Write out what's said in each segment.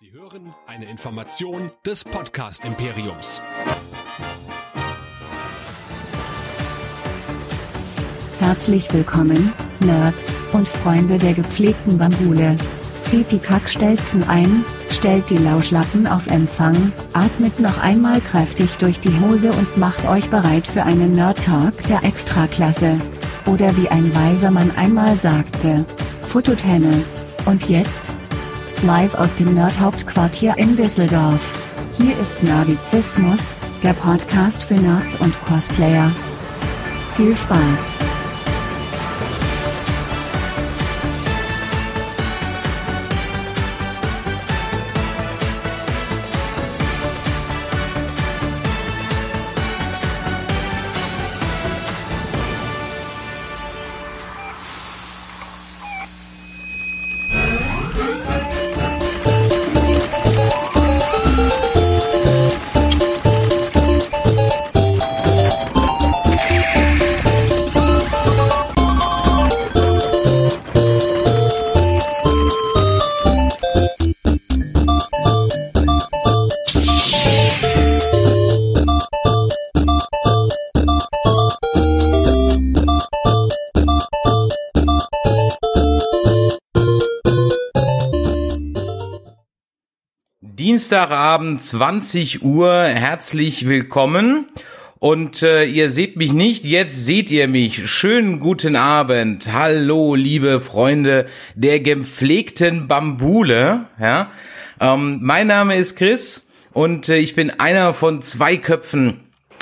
Sie hören eine Information des Podcast Imperiums. Herzlich willkommen, Nerds und Freunde der gepflegten Bambule. Zieht die Kackstelzen ein, stellt die Lauschlappen auf Empfang, atmet noch einmal kräftig durch die Hose und macht euch bereit für einen Nerd Talk der Extraklasse. Oder wie ein weiser Mann einmal sagte, Fototenne. Und jetzt, live aus dem Nerd-Hauptquartier in Düsseldorf. Hier ist Nerdizismus, der Podcast für Nerds und Cosplayer. Viel Spaß! Dienstagabend 20 Uhr. Herzlich willkommen. Und äh, ihr seht mich nicht, jetzt seht ihr mich. Schönen guten Abend. Hallo, liebe Freunde der gepflegten Bambule. Ja, ähm, mein Name ist Chris und äh, ich bin einer von zwei Köpfen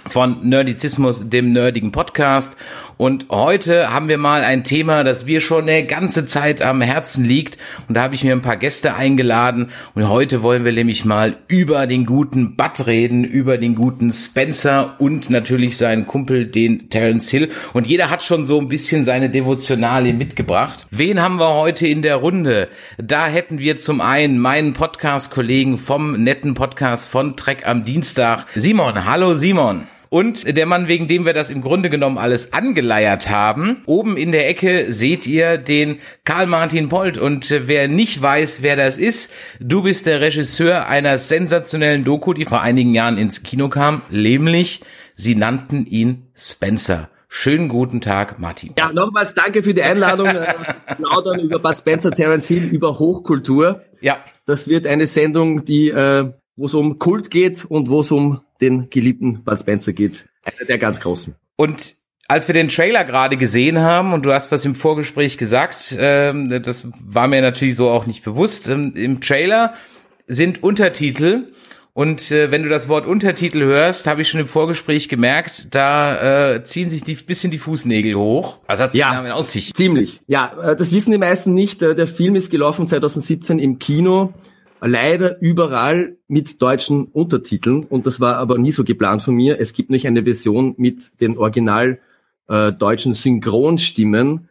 von Nerdizismus, dem nerdigen Podcast. Und heute haben wir mal ein Thema, das mir schon eine ganze Zeit am Herzen liegt. Und da habe ich mir ein paar Gäste eingeladen. Und heute wollen wir nämlich mal über den guten Bud reden, über den guten Spencer und natürlich seinen Kumpel, den Terence Hill. Und jeder hat schon so ein bisschen seine Devotionalie mitgebracht. Wen haben wir heute in der Runde? Da hätten wir zum einen meinen Podcast-Kollegen vom netten Podcast von Trek am Dienstag, Simon. Hallo Simon. Und der Mann, wegen dem wir das im Grunde genommen alles angeleiert haben. Oben in der Ecke seht ihr den Karl Martin Polt. Und wer nicht weiß, wer das ist, du bist der Regisseur einer sensationellen Doku, die vor einigen Jahren ins Kino kam, nämlich sie nannten ihn Spencer. Schönen guten Tag, Martin. Ja, nochmals danke für die Einladung. Äh, Plaudern über Bud Spencer, Terence Hill, über Hochkultur. Ja. Das wird eine Sendung, die, äh, wo es um Kult geht und wo es um den geliebten Bud Spencer geht. Einer der ganz großen. Und als wir den Trailer gerade gesehen haben und du hast was im Vorgespräch gesagt, ähm, das war mir natürlich so auch nicht bewusst. Ähm, Im Trailer sind Untertitel und äh, wenn du das Wort Untertitel hörst, habe ich schon im Vorgespräch gemerkt, da äh, ziehen sich die bisschen die Fußnägel hoch. Was hat Ja. in Aussicht? Ziemlich. Ja, äh, das wissen die meisten nicht. Äh, Der Film ist gelaufen 2017 im Kino. Leider überall mit deutschen Untertiteln und das war aber nie so geplant von mir. Es gibt nämlich eine Version mit den original äh, deutschen Synchronstimmen,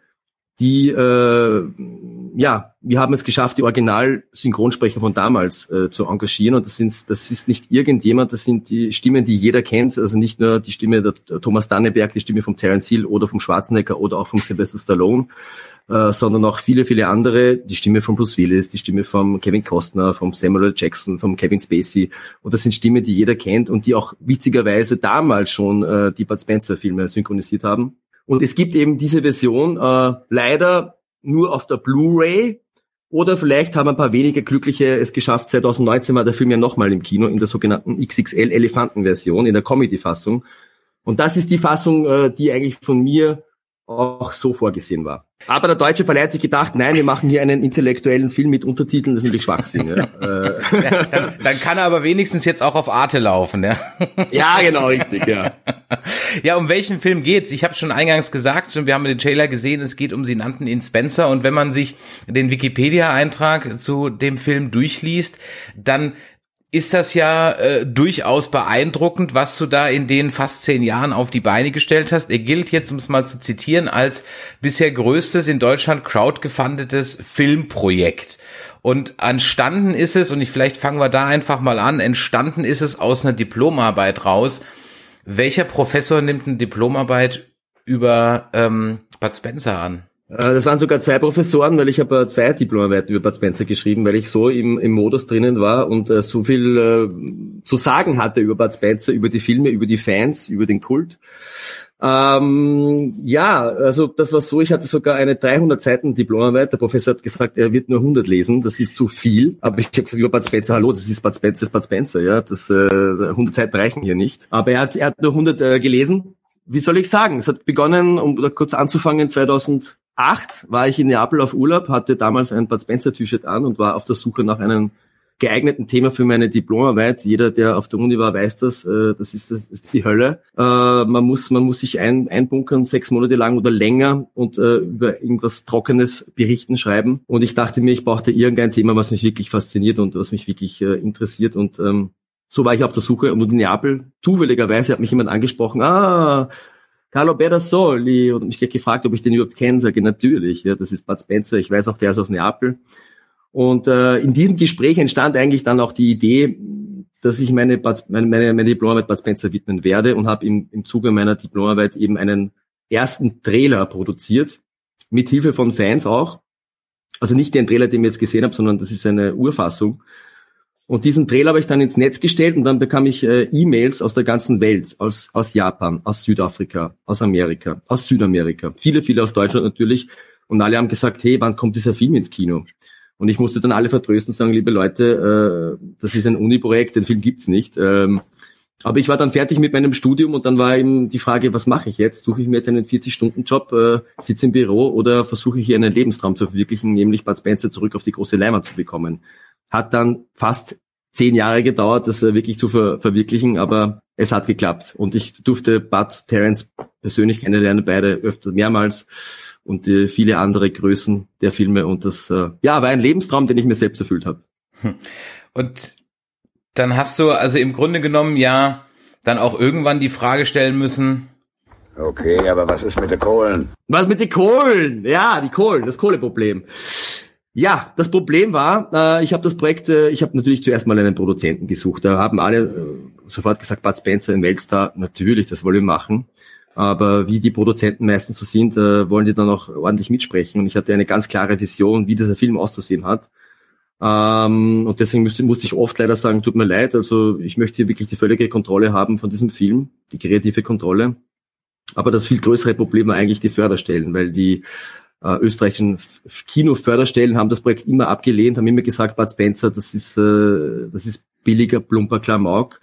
die äh, ja, wir haben es geschafft, die Original-Synchronsprecher von damals äh, zu engagieren und das sind, das ist nicht irgendjemand, das sind die Stimmen, die jeder kennt, also nicht nur die Stimme der Thomas Danneberg, die Stimme von Terence Hill oder vom Schwarzenegger oder auch von Sylvester Stallone, äh, sondern auch viele, viele andere, die Stimme von Bruce Willis, die Stimme von Kevin Costner, vom Samuel. Jackson, vom Kevin Spacey und das sind Stimmen, die jeder kennt und die auch witzigerweise damals schon äh, die Bud Spencer Filme synchronisiert haben. Und es gibt eben diese Version äh, leider nur auf der Blu-ray oder vielleicht haben ein paar wenige Glückliche es geschafft. 2019 war der Film ja nochmal im Kino in der sogenannten XXL Elefanten-Version, in der Comedy-Fassung. Und das ist die Fassung, äh, die eigentlich von mir auch so vorgesehen war. Aber der deutsche Verleih hat sich gedacht, nein, wir machen hier einen intellektuellen Film mit Untertiteln, das ist natürlich Schwachsinn. Ja, äh, dann, dann kann er aber wenigstens jetzt auch auf Arte laufen, ja. ja genau, richtig, ja. Ja, um welchen Film geht's? Ich habe schon eingangs gesagt, und wir haben den Trailer gesehen, es geht um Sie nannten ihn Spencer. Und wenn man sich den Wikipedia-Eintrag zu dem Film durchliest, dann ist das ja äh, durchaus beeindruckend, was du da in den fast zehn Jahren auf die Beine gestellt hast. Er gilt jetzt, um es mal zu zitieren, als bisher größtes in Deutschland crowdgefundetes Filmprojekt. Und entstanden ist es, und ich, vielleicht fangen wir da einfach mal an, entstanden ist es aus einer Diplomarbeit raus. Welcher Professor nimmt eine Diplomarbeit über ähm, Bud Spencer an? Äh, das waren sogar zwei Professoren, weil ich habe äh, zwei Diplomarbeiten über Bud Spencer geschrieben, weil ich so im, im Modus drinnen war und äh, so viel äh, zu sagen hatte über Bud Spencer, über die Filme, über die Fans, über den Kult. Ähm, ja, also das war so, ich hatte sogar eine 300 Seiten Diplomarbeit. Der Professor hat gesagt, er wird nur 100 lesen, das ist zu viel. Aber ich habe gesagt, über Bud Spencer, hallo, das ist Bud Spencer, das ist Bud Spencer, ja, das äh, 100 Seiten reichen hier nicht. Aber er hat, er hat nur 100 äh, gelesen. Wie soll ich sagen? Es hat begonnen, um da kurz anzufangen, 2008 war ich in Neapel auf Urlaub, hatte damals ein Bud Spencer T-Shirt an und war auf der Suche nach einem geeigneten Thema für meine Diplomarbeit. Jeder, der auf der Uni war, weiß das. Äh, das, ist, das ist die Hölle. Äh, man muss, man muss sich ein, einbunkern, sechs Monate lang oder länger und äh, über irgendwas Trockenes berichten, schreiben. Und ich dachte mir, ich brauchte irgendein Thema, was mich wirklich fasziniert und was mich wirklich äh, interessiert. Und ähm, so war ich auf der Suche. Und in Neapel, zufälligerweise hat mich jemand angesprochen, ah, Carlo Berasoli und mich gefragt, ob ich den überhaupt kenne. Sage natürlich, ja, das ist Bud Spencer. Ich weiß auch, der ist aus Neapel. Und äh, in diesem Gespräch entstand eigentlich dann auch die Idee, dass ich meine, meine, meine, meine Diplomarbeit Bud Spencer widmen werde und habe im, im Zuge meiner Diplomarbeit eben einen ersten Trailer produziert, mit Hilfe von Fans auch. Also nicht den Trailer, den ich jetzt gesehen habe, sondern das ist eine Urfassung. Und diesen Trailer habe ich dann ins Netz gestellt und dann bekam ich äh, E-Mails aus der ganzen Welt, aus, aus Japan, aus Südafrika, aus Amerika, aus Südamerika, viele, viele aus Deutschland natürlich. Und alle haben gesagt, hey, wann kommt dieser Film ins Kino? Und ich musste dann alle vertrösten und sagen, liebe Leute, äh, das ist ein Uni-Projekt, den Film gibt's nicht. Ähm, aber ich war dann fertig mit meinem Studium und dann war eben die Frage, was mache ich jetzt? Suche ich mir jetzt einen 40-Stunden-Job, äh, sitze im Büro oder versuche ich hier einen Lebenstraum zu verwirklichen, nämlich Bud Spencer zurück auf die große Leinwand zu bekommen? Hat dann fast zehn Jahre gedauert, das äh, wirklich zu ver verwirklichen, aber es hat geklappt. Und ich durfte Bud Terence persönlich kennenlernen, beide öfter mehrmals und äh, viele andere Größen der Filme. Und das äh, ja war ein Lebenstraum, den ich mir selbst erfüllt habe. Und dann hast du also im Grunde genommen ja dann auch irgendwann die Frage stellen müssen. Okay, aber was ist mit den Kohlen? Was mit den Kohlen? Ja, die Kohlen, das Kohleproblem. Ja, das Problem war, äh, ich habe das Projekt, äh, ich habe natürlich zuerst mal einen Produzenten gesucht. Da haben alle äh, sofort gesagt, Bud Spencer in Weltstar, natürlich, das wollen wir machen. Aber wie die Produzenten meistens so sind, äh, wollen die dann auch ordentlich mitsprechen. Und ich hatte eine ganz klare Vision, wie dieser Film auszusehen hat. Ähm, und deswegen musste, musste ich oft leider sagen, tut mir leid, also ich möchte hier wirklich die völlige Kontrolle haben von diesem Film, die kreative Kontrolle. Aber das viel größere Problem war eigentlich die Förderstellen, weil die äh, österreichischen Kinoförderstellen haben das Projekt immer abgelehnt, haben immer gesagt, Bud Spencer, das ist, äh, das ist billiger, plumper Klamauk.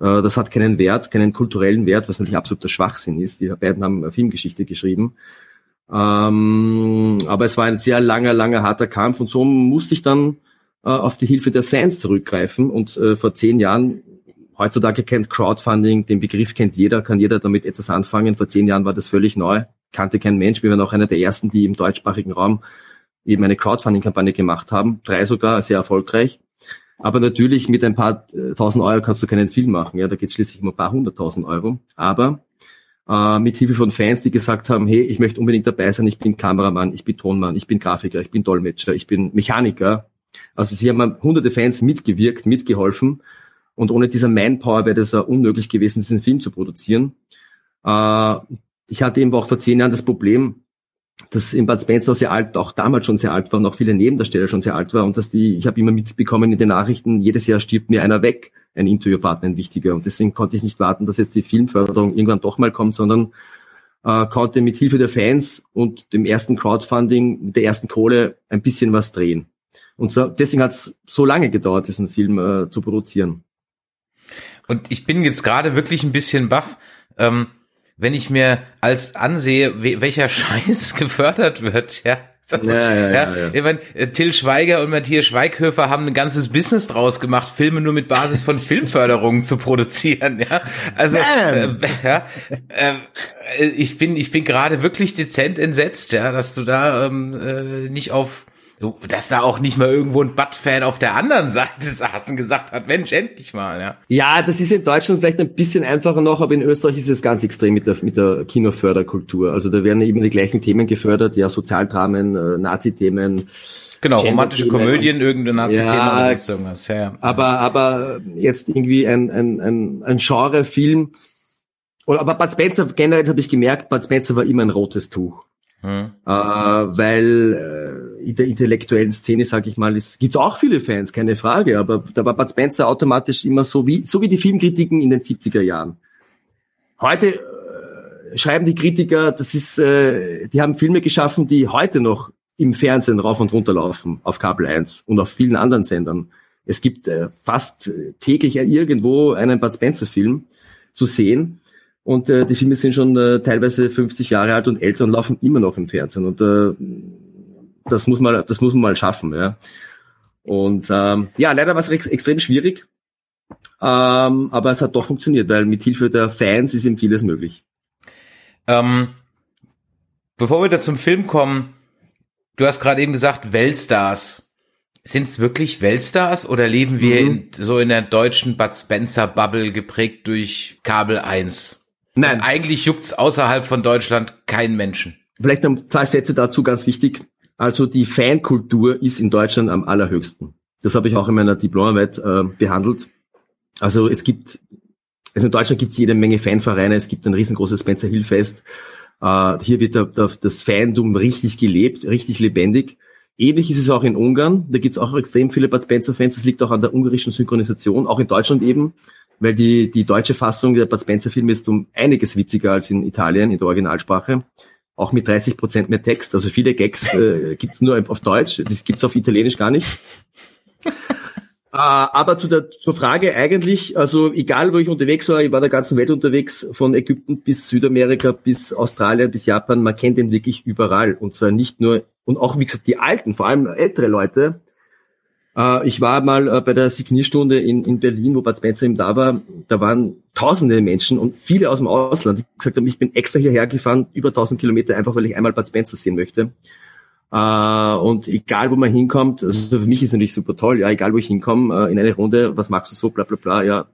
Äh, das hat keinen Wert, keinen kulturellen Wert, was natürlich absoluter Schwachsinn ist. Die beiden haben Filmgeschichte geschrieben. Ähm, aber es war ein sehr langer, langer, harter Kampf und so musste ich dann äh, auf die Hilfe der Fans zurückgreifen. Und äh, vor zehn Jahren, heutzutage kennt Crowdfunding, den Begriff kennt jeder, kann jeder damit etwas anfangen. Vor zehn Jahren war das völlig neu, kannte kein Mensch. Wir waren auch einer der ersten, die im deutschsprachigen Raum eben eine Crowdfunding-Kampagne gemacht haben. Drei sogar, sehr erfolgreich. Aber natürlich mit ein paar äh, tausend Euro kannst du keinen Film machen. Ja, da geht es schließlich um ein paar hunderttausend Euro. Aber äh, mit Hilfe von Fans, die gesagt haben, hey, ich möchte unbedingt dabei sein, ich bin Kameramann, ich bin Tonmann, ich bin Grafiker, ich bin Dolmetscher, ich bin Mechaniker. Also sie haben hunderte Fans mitgewirkt, mitgeholfen. Und ohne dieser Manpower wäre das unmöglich gewesen, diesen Film zu produzieren. Äh, ich hatte eben auch vor zehn Jahren das Problem, dass in Bud Spencer sehr alt, auch damals schon sehr alt war und auch viele Nebendarsteller schon sehr alt war und dass die, ich habe immer mitbekommen in den Nachrichten, jedes Jahr stirbt mir einer weg, ein Interviewpartner, ein wichtiger. Und deswegen konnte ich nicht warten, dass jetzt die Filmförderung irgendwann doch mal kommt, sondern äh, konnte mit Hilfe der Fans und dem ersten Crowdfunding, mit der ersten Kohle ein bisschen was drehen. Und so, deswegen hat es so lange gedauert, diesen Film äh, zu produzieren. Und ich bin jetzt gerade wirklich ein bisschen baff. Ähm wenn ich mir als ansehe, welcher Scheiß gefördert wird, ja. Also, ja, ja, ja, ja. Ich meine, äh, Till Schweiger und Matthias Schweighöfer haben ein ganzes Business draus gemacht, Filme nur mit Basis von Filmförderungen zu produzieren. Ja, also äh, ja, äh, ich bin ich bin gerade wirklich dezent entsetzt, ja, dass du da ähm, äh, nicht auf dass da auch nicht mal irgendwo ein Butt-Fan auf der anderen Seite saß und gesagt hat, Mensch, endlich mal, ja. Ja, das ist in Deutschland vielleicht ein bisschen einfacher noch, aber in Österreich ist es ganz extrem mit der, mit der Kinoförderkultur. Also da werden eben die gleichen Themen gefördert, ja, Sozialdramen, äh, Nazi-Themen. Genau, romantische Komödien, irgendein Nazi-Thema ja, oder sonst irgendwas. Ja, ja. Aber, aber jetzt irgendwie ein, ein, ein, ein Genre-Film, oder aber Bud Spencer, generell habe ich gemerkt, Bud Spencer war immer ein rotes Tuch. Hm. Äh, weil äh, in der intellektuellen Szene, sage ich mal, es gibt auch viele Fans, keine Frage, aber da war Bud Spencer automatisch immer so wie, so wie die Filmkritiken in den 70er Jahren. Heute äh, schreiben die Kritiker, das ist, äh, die haben Filme geschaffen, die heute noch im Fernsehen rauf und runter laufen, auf Kabel 1 und auf vielen anderen Sendern. Es gibt äh, fast täglich irgendwo einen Bud Spencer Film zu sehen. Und äh, die Filme sind schon äh, teilweise 50 Jahre alt und älter und laufen immer noch im Fernsehen. Und äh, das muss man, das muss man mal schaffen. Ja. Und ähm, ja, leider war es ex extrem schwierig, ähm, aber es hat doch funktioniert, weil mit Hilfe der Fans ist eben vieles möglich. Ähm, bevor wir da zum Film kommen, du hast gerade eben gesagt Weltstars. Sind es wirklich Weltstars oder leben wir mhm. in, so in der deutschen Bud Spencer Bubble geprägt durch Kabel 1? Nein. Eigentlich juckt's außerhalb von Deutschland keinen Menschen. Vielleicht noch zwei Sätze dazu, ganz wichtig. Also die Fankultur ist in Deutschland am allerhöchsten. Das habe ich auch in meiner Diplomarbeit äh, behandelt. Also es gibt, also in Deutschland gibt es jede Menge Fanvereine, es gibt ein riesengroßes Spencer Hill Fest. Äh, hier wird der, der, das Fandom richtig gelebt, richtig lebendig. Ähnlich ist es auch in Ungarn. Da gibt es auch extrem viele Bud Spencer Fans. Das liegt auch an der ungarischen Synchronisation, auch in Deutschland eben weil die, die deutsche Fassung der Bud Spencer Filme ist um einiges witziger als in Italien, in der Originalsprache. Auch mit 30 Prozent mehr Text. Also viele Gags äh, gibt's nur auf Deutsch, das gibt's auf Italienisch gar nicht. äh, aber zu der zur Frage eigentlich, also egal wo ich unterwegs war, ich war der ganzen Welt unterwegs, von Ägypten bis Südamerika, bis Australien, bis Japan, man kennt den wirklich überall. Und zwar nicht nur, und auch wie gesagt, die Alten, vor allem ältere Leute, äh, ich war mal äh, bei der Signierstunde in, in Berlin, wo Bad Spencer eben da war. Da waren tausende Menschen und viele aus dem Ausland, die gesagt haben, ich bin extra hierher gefahren, über tausend Kilometer, einfach weil ich einmal Bad Spencer sehen möchte. Uh, und egal, wo man hinkommt, also für mich ist es natürlich super toll, ja, egal wo ich hinkomme, uh, in eine Runde, was magst du so, bla bla bla, ja,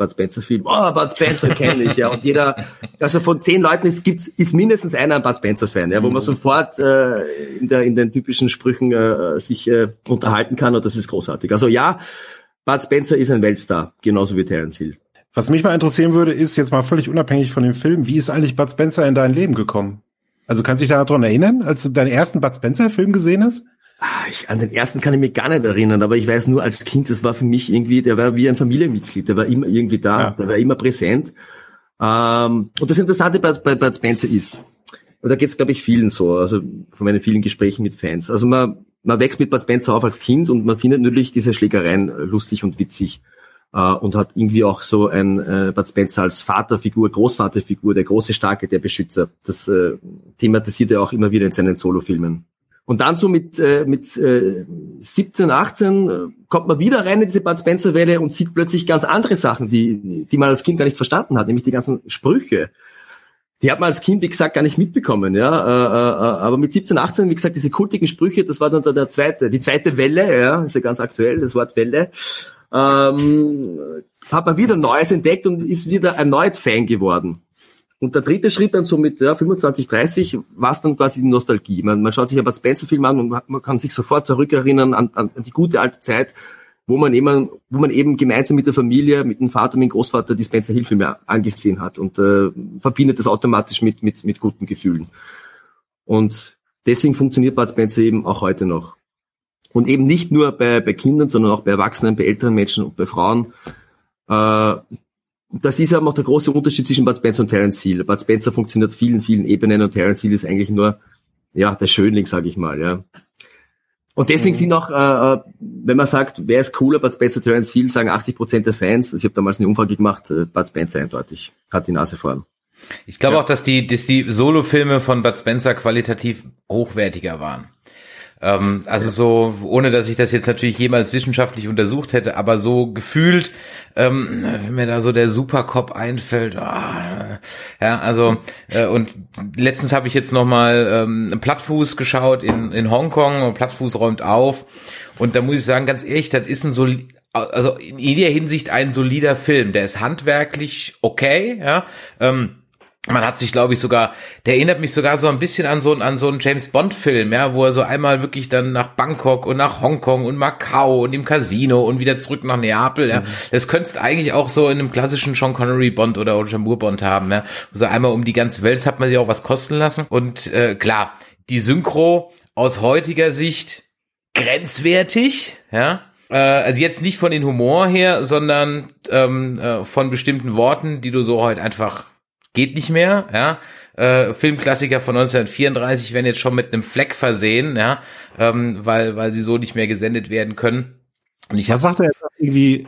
Bud Spencer Film. Oh, Bud Spencer kenne ich, ja. Und jeder, also von zehn Leuten ist, gibt's, ist mindestens einer ein Bud Spencer Fan, ja, wo man mhm. sofort äh, in, der, in den typischen Sprüchen äh, sich äh, unterhalten kann und das ist großartig. Also ja, Bud Spencer ist ein Weltstar, genauso wie Terence Hill. Was mich mal interessieren würde, ist jetzt mal völlig unabhängig von dem Film, wie ist eigentlich Bud Spencer in dein Leben gekommen? Also kannst du dich daran erinnern, als du deinen ersten Bud Spencer Film gesehen hast? Ah, ich, an den ersten kann ich mich gar nicht erinnern, aber ich weiß nur als Kind, das war für mich irgendwie, der war wie ein Familienmitglied, der war immer irgendwie da, ja. der war immer präsent. Ähm, und das Interessante bei, bei, bei Spencer ist, und da geht es, glaube ich, vielen so, also von meinen vielen Gesprächen mit Fans. Also man, man wächst mit Bud Spencer auf als Kind und man findet natürlich diese Schlägereien lustig und witzig äh, und hat irgendwie auch so ein äh, Bud Spencer als Vaterfigur, Großvaterfigur, der große Starke, der Beschützer. Das äh, thematisiert er auch immer wieder in seinen Solofilmen. Und dann so mit, äh, mit äh, 17, 18 äh, kommt man wieder rein in diese Bud Spencer-Welle und sieht plötzlich ganz andere Sachen, die, die man als Kind gar nicht verstanden hat, nämlich die ganzen Sprüche. Die hat man als Kind, wie gesagt, gar nicht mitbekommen, ja. Äh, äh, äh aber mit 17, 18, wie gesagt, diese kultigen Sprüche, das war dann der, der zweite, die zweite Welle, ja, ist ja ganz aktuell, das Wort Welle. Ähm, hat man wieder Neues entdeckt und ist wieder erneut Fan geworden. Und der dritte Schritt dann so mit ja, 25, 30 war es dann quasi die Nostalgie. Man, man schaut sich aber Spencer-Film an und man kann sich sofort zurückerinnern an, an die gute alte Zeit, wo man eben, wo man eben gemeinsam mit der Familie, mit dem Vater, mit dem Großvater die Spencer Hill Filme angesehen hat und äh, verbindet das automatisch mit, mit, mit guten Gefühlen. Und deswegen funktioniert Bud Spencer eben auch heute noch. Und eben nicht nur bei, bei Kindern, sondern auch bei Erwachsenen, bei älteren Menschen und bei Frauen. Äh, das ist ja auch der große Unterschied zwischen Bud Spencer und Terence Hill. Bud Spencer funktioniert vielen, vielen Ebenen und Terence Hill ist eigentlich nur, ja, der Schönling, sage ich mal, ja. Und deswegen mhm. sind auch, äh, äh, wenn man sagt, wer ist cooler, Bud Spencer, Terence Hill, sagen 80 Prozent der Fans, also ich habe damals eine Umfrage gemacht, äh, Bud Spencer eindeutig, hat die Nase vorn. Ich glaube ja. auch, dass die, dass die Solo-Filme von Bud Spencer qualitativ hochwertiger waren. Ähm, also so, ohne dass ich das jetzt natürlich jemals wissenschaftlich untersucht hätte, aber so gefühlt, ähm, wenn mir da so der Supercop einfällt, ah, ja, also äh, und letztens habe ich jetzt noch mal ähm, Plattfuß geschaut in in Hongkong, Plattfuß räumt auf und da muss ich sagen, ganz ehrlich, das ist ein so also in jeder Hinsicht ein solider Film. Der ist handwerklich okay, ja. Ähm, man hat sich, glaube ich, sogar, der erinnert mich sogar so ein bisschen an so, an so einen James Bond-Film, ja, wo er so einmal wirklich dann nach Bangkok und nach Hongkong und Macau und im Casino und wieder zurück nach Neapel, ja. Mhm. Das könntest eigentlich auch so in einem klassischen Sean Connery Bond oder Roger Moore Bond haben, ja. So einmal um die ganze Welt, hat man sich auch was kosten lassen. Und äh, klar, die Synchro aus heutiger Sicht grenzwertig, ja. Äh, also jetzt nicht von den Humor her, sondern ähm, äh, von bestimmten Worten, die du so heute einfach geht nicht mehr, ja. Äh, Filmklassiker von 1934 werden jetzt schon mit einem Fleck versehen, ja, ähm, weil weil sie so nicht mehr gesendet werden können. Und ich Was sagt er jetzt irgendwie?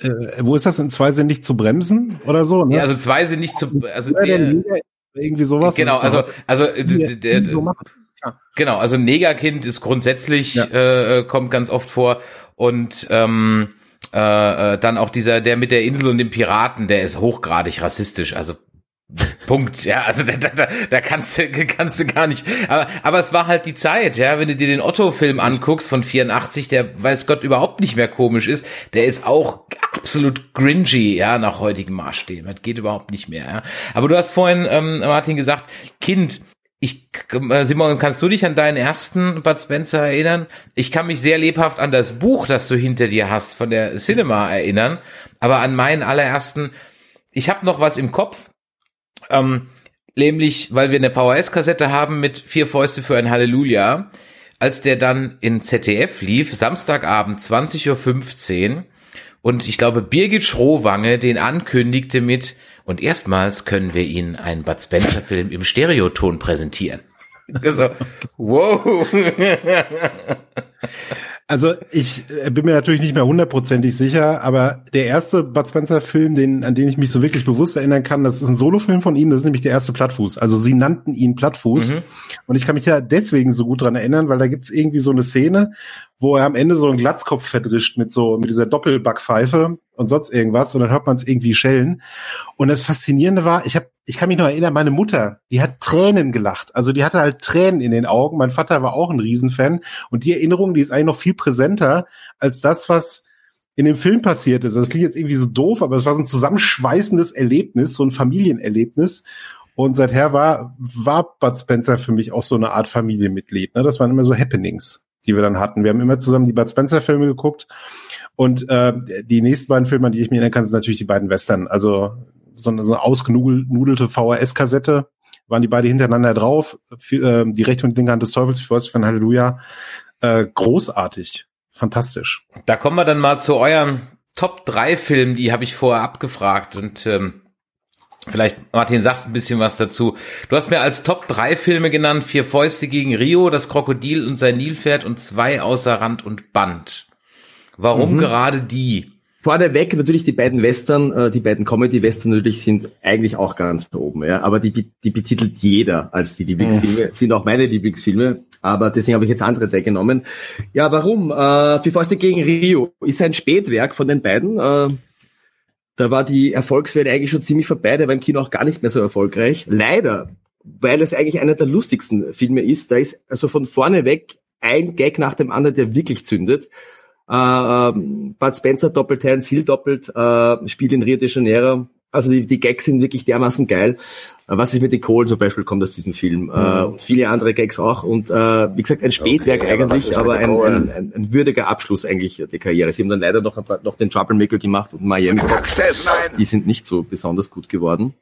Äh, wo ist das in zwei sind nicht zu bremsen oder so? Ne? Ja, also zwei sind nicht zu, also der, irgendwie sowas. Genau, also also der, der, genau, also Negerkind ist grundsätzlich ja. äh, kommt ganz oft vor und ähm, äh, äh, dann auch dieser der mit der Insel und dem Piraten, der ist hochgradig rassistisch, also Punkt, ja, also da, da, da kannst du, kannst du gar nicht, aber, aber es war halt die Zeit, ja, wenn du dir den Otto-Film anguckst von 84, der weiß Gott überhaupt nicht mehr komisch ist, der ist auch absolut gringy, ja, nach heutigen Maßstäben, das geht überhaupt nicht mehr, ja. Aber du hast vorhin, ähm, Martin, gesagt, Kind, ich, äh, Simon, kannst du dich an deinen ersten Bud Spencer erinnern? Ich kann mich sehr lebhaft an das Buch, das du hinter dir hast, von der Cinema erinnern, aber an meinen allerersten, ich habe noch was im Kopf, ähm, nämlich, weil wir eine VHS-Kassette haben mit vier Fäuste für ein Halleluja. Als der dann in ZDF lief, Samstagabend 20.15 Uhr, und ich glaube, Birgit Schrowange den ankündigte mit, und erstmals können wir Ihnen einen Bud Spencer-Film im Stereoton präsentieren. Also, wow. Also ich äh, bin mir natürlich nicht mehr hundertprozentig sicher, aber der erste Bud Spencer Film, den, an den ich mich so wirklich bewusst erinnern kann, das ist ein Solofilm von ihm, das ist nämlich der erste Plattfuß. Also sie nannten ihn Plattfuß. Mhm. Und ich kann mich ja deswegen so gut dran erinnern, weil da gibt's irgendwie so eine Szene, wo er am Ende so einen Glatzkopf verdrischt mit so, mit dieser Doppelbackpfeife und sonst irgendwas und dann hört man es irgendwie schellen. Und das Faszinierende war, ich habe ich kann mich noch erinnern, meine Mutter, die hat Tränen gelacht. Also die hatte halt Tränen in den Augen. Mein Vater war auch ein Riesenfan. Und die Erinnerung, die ist eigentlich noch viel präsenter als das, was in dem Film passiert ist. Das klingt jetzt irgendwie so doof, aber es war so ein zusammenschweißendes Erlebnis, so ein Familienerlebnis. Und seither war, war Bud Spencer für mich auch so eine Art Familienmitglied. Ne? Das waren immer so Happenings, die wir dann hatten. Wir haben immer zusammen die Bud Spencer Filme geguckt. Und äh, die nächsten beiden Filme, die ich mich erinnern kann, sind natürlich die beiden Western. Also so eine, so eine ausgenudelte VHS-Kassette, waren die beide hintereinander drauf, für, äh, die rechte und linke Hand des Teufels, für was von Halleluja. Äh, großartig, fantastisch. Da kommen wir dann mal zu euren Top 3 Filmen, die habe ich vorher abgefragt und ähm, Vielleicht, Martin, sagst ein bisschen was dazu. Du hast mir als Top 3 Filme genannt, Vier Fäuste gegen Rio, Das Krokodil und sein Nilpferd und zwei außer Rand und Band. Warum mhm. gerade die? Vorneweg natürlich die beiden Western, äh, die beiden Comedy-Western natürlich sind eigentlich auch ganz oben, ja. Aber die, die betitelt jeder als die Lieblingsfilme, sind auch meine Lieblingsfilme. Aber deswegen habe ich jetzt andere drei genommen. Ja, warum? Äh, Vier Fäuste gegen Rio ist ein Spätwerk von den beiden. Äh, da war die Erfolgswerte eigentlich schon ziemlich vorbei, der war im Kino auch gar nicht mehr so erfolgreich. Leider, weil es eigentlich einer der lustigsten Filme ist, da ist also von vorne weg ein Gag nach dem anderen, der wirklich zündet. Äh, ähm, Bud Spencer doppelt, Terence Hill doppelt, äh, spielt in Rio de Janeiro. Also die, die Gags sind wirklich dermaßen geil. Äh, was ist mit Nicole zum Beispiel kommt aus diesem Film. Äh, mhm. Äh, und viele andere Gags auch. Und äh, wie gesagt, ein Spätwerk okay, eigentlich, aber, ein, ein, ein, ein, würdiger Abschluss eigentlich der Karriere. Sie haben dann leider noch, noch den Troublemaker gemacht und Miami. Die sind nicht so besonders gut geworden.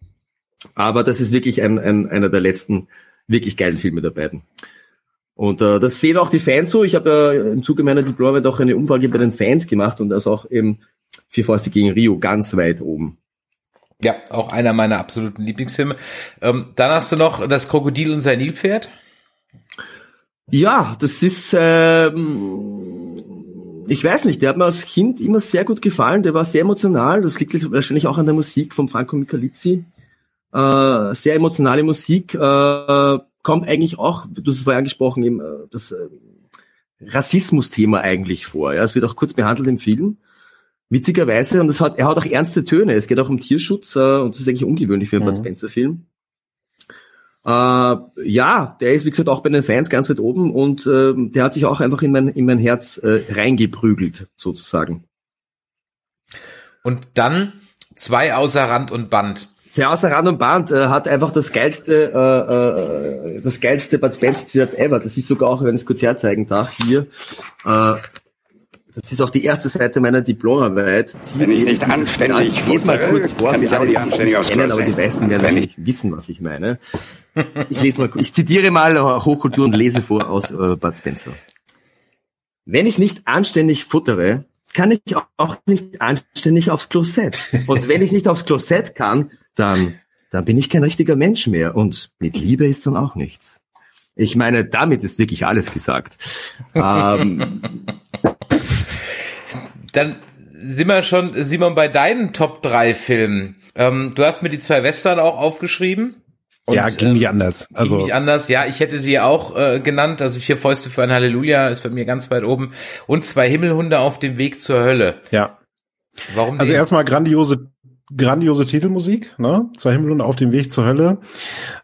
Aber das ist wirklich ein, ein, einer der letzten wirklich geilen Filme der beiden. Und äh, das sehen auch die Fans so. Ich habe ja im Zuge meiner Diplomarbeit auch eine Umfrage bei den Fans gemacht und das auch eben Vier Fäuste gegen Rio ganz weit oben. Ja, auch einer meiner absoluten Lieblingsfilme. Ähm, dann hast du noch das Krokodil und sein Nilpferd. Ja, das ist, ähm, ich weiß nicht, der hat mir als Kind immer sehr gut gefallen. Der war sehr emotional. Das liegt wahrscheinlich auch an der Musik von Franco Michalizzi. Äh, sehr emotionale Musik. Äh, kommt eigentlich auch, du hast es vorher angesprochen, eben äh, das äh, Rassismus-Thema eigentlich vor. Ja, es wird auch kurz behandelt im Film. Witzigerweise, und das hat, er hat auch ernste Töne. Es geht auch um Tierschutz äh, und das ist eigentlich ungewöhnlich für einen mhm. Bud Spencer-Film. Äh, ja, der ist wie gesagt auch bei den Fans ganz weit oben und äh, der hat sich auch einfach in mein in mein Herz äh, reingeprügelt sozusagen. Und dann zwei außer Rand und Band. Sehr außer Rand und Band äh, hat einfach das geilste, äh, äh, das geilste Bud Spencer Zitat ever. Das ist sogar auch, wenn ich es kurz herzeigen darf, hier. Äh, das ist auch die erste Seite meiner Diplomarbeit. Wenn ich nicht anständig Ich lese mal kurz vor, kann für alle, nicht die es anständig nicht aufs kennen, aber die meisten werden wahrscheinlich wissen, was ich meine. Ich lese mal, ich zitiere mal Hochkultur und lese vor aus äh, Bud Spencer. Wenn ich nicht anständig futtere, kann ich auch nicht anständig aufs Klosett. Und wenn ich nicht aufs Klosett kann, dann, dann bin ich kein richtiger Mensch mehr. Und mit Liebe ist dann auch nichts. Ich meine, damit ist wirklich alles gesagt. Ähm, Dann sind wir schon, Simon, bei deinen Top 3 Filmen. Ähm, du hast mir die zwei Western auch aufgeschrieben. Und, ja, ging nicht anders. Also ging nicht anders. Ja, ich hätte sie auch äh, genannt. Also vier Fäuste für ein Halleluja ist bei mir ganz weit oben. Und zwei Himmelhunde auf dem Weg zur Hölle. ja. Warum Also erstmal grandiose, grandiose Titelmusik, ne? Zwei Himmel und auf dem Weg zur Hölle.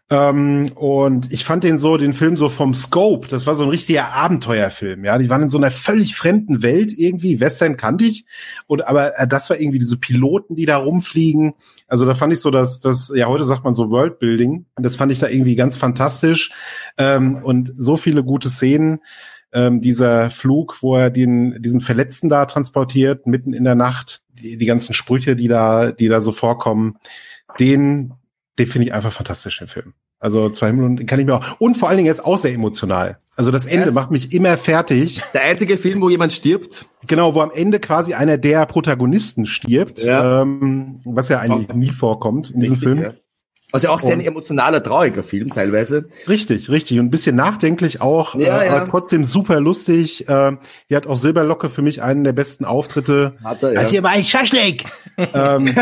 Ähm, und ich fand den so, den Film so vom Scope, das war so ein richtiger Abenteuerfilm, ja. Die waren in so einer völlig fremden Welt irgendwie. Western kannte ich. Und aber äh, das war irgendwie diese Piloten, die da rumfliegen. Also da fand ich so, dass das, ja, heute sagt man so Worldbuilding. Und das fand ich da irgendwie ganz fantastisch. Ähm, und so viele gute Szenen ähm, dieser Flug, wo er den, diesen Verletzten da transportiert, mitten in der Nacht, die, die ganzen Sprüche, die da, die da so vorkommen, den, den finde ich einfach fantastisch, den Film. Also zwei den kann ich mir auch. Und vor allen Dingen er ist auch sehr emotional. Also das Ende Yes. macht mich immer fertig. der einzige Film, wo jemand stirbt. Genau, wo am Ende quasi einer der Protagonisten stirbt, Ja. ähm, was ja eigentlich nie vorkommt in diesem Film. Ja. Also auch sehr ein emotionaler, trauriger Film teilweise. Richtig, richtig. Und ein bisschen nachdenklich auch, Ja, äh, ja. aber trotzdem super lustig. Äh, hier hat auch Silberlocke für mich einen der besten Auftritte. Hat er, ja. Das hier war ein Schaschlik! ähm, äh,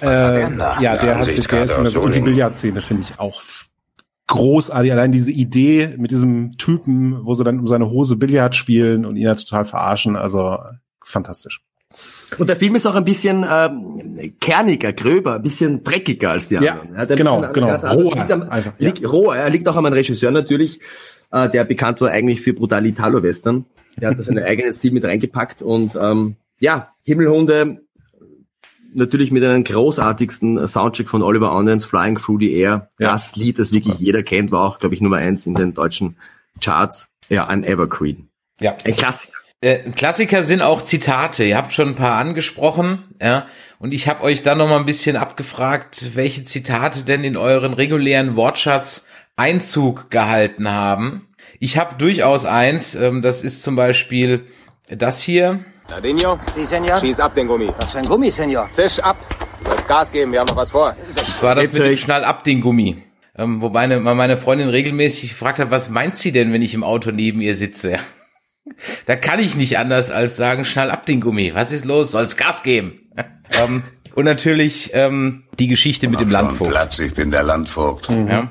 ja, der hat, der ist in der, und die Billardszene finde ich auch großartig. Allein diese Idee mit diesem Typen, wo sie dann um seine Hose Billard spielen und ihn ja total verarschen. Also fantastisch. Und der Film ist auch ein bisschen ähm, kerniger, gröber, ein bisschen dreckiger als die Ja, anderen. Er ein genau, genau. Roher liegt am, einfach, ja. liegt, roher, er liegt auch am Regisseur natürlich, äh, der bekannt war eigentlich für brutale Italo-Western. Der hat da seinen eigenen Stil mit reingepackt und ähm, ja, Himmelhunde natürlich mit einem großartigsten Soundtrack von Oliver Onions, Flying Through the Air. Ja. Das Lied, das wirklich jeder kennt, war auch, glaube ich, Nummer eins in den deutschen Charts. Ja, ein Evergreen. Ja. Ein Klassiker. Äh, Klassiker sind auch Zitate. Ihr habt schon ein paar angesprochen, ja. Und ich habe euch dann noch mal ein bisschen abgefragt, welche Zitate denn in euren regulären Wortschatz Einzug gehalten haben. Ich habe durchaus eins. Ähm, das ist zum Beispiel das hier. Nadinho, Sie, Senor? schieß ab den Gummi. Was für ein Gummi, Senor? Zisch ab. Du sollst Gas geben, wir haben noch was vor. Und zwar das Jetzt mit dem Schnall ab den Gummi. Ähm, wobei meine, meine Freundin regelmäßig gefragt hat, was meint sie denn, wenn ich im Auto neben ihr sitze? Da kann ich nicht anders als sagen, schnall ab den Gummi. Was ist los? Soll's Gas geben? ähm, und natürlich ähm, die Geschichte mit dem Landvogt. Platz, ich bin der Landvogt. Ja.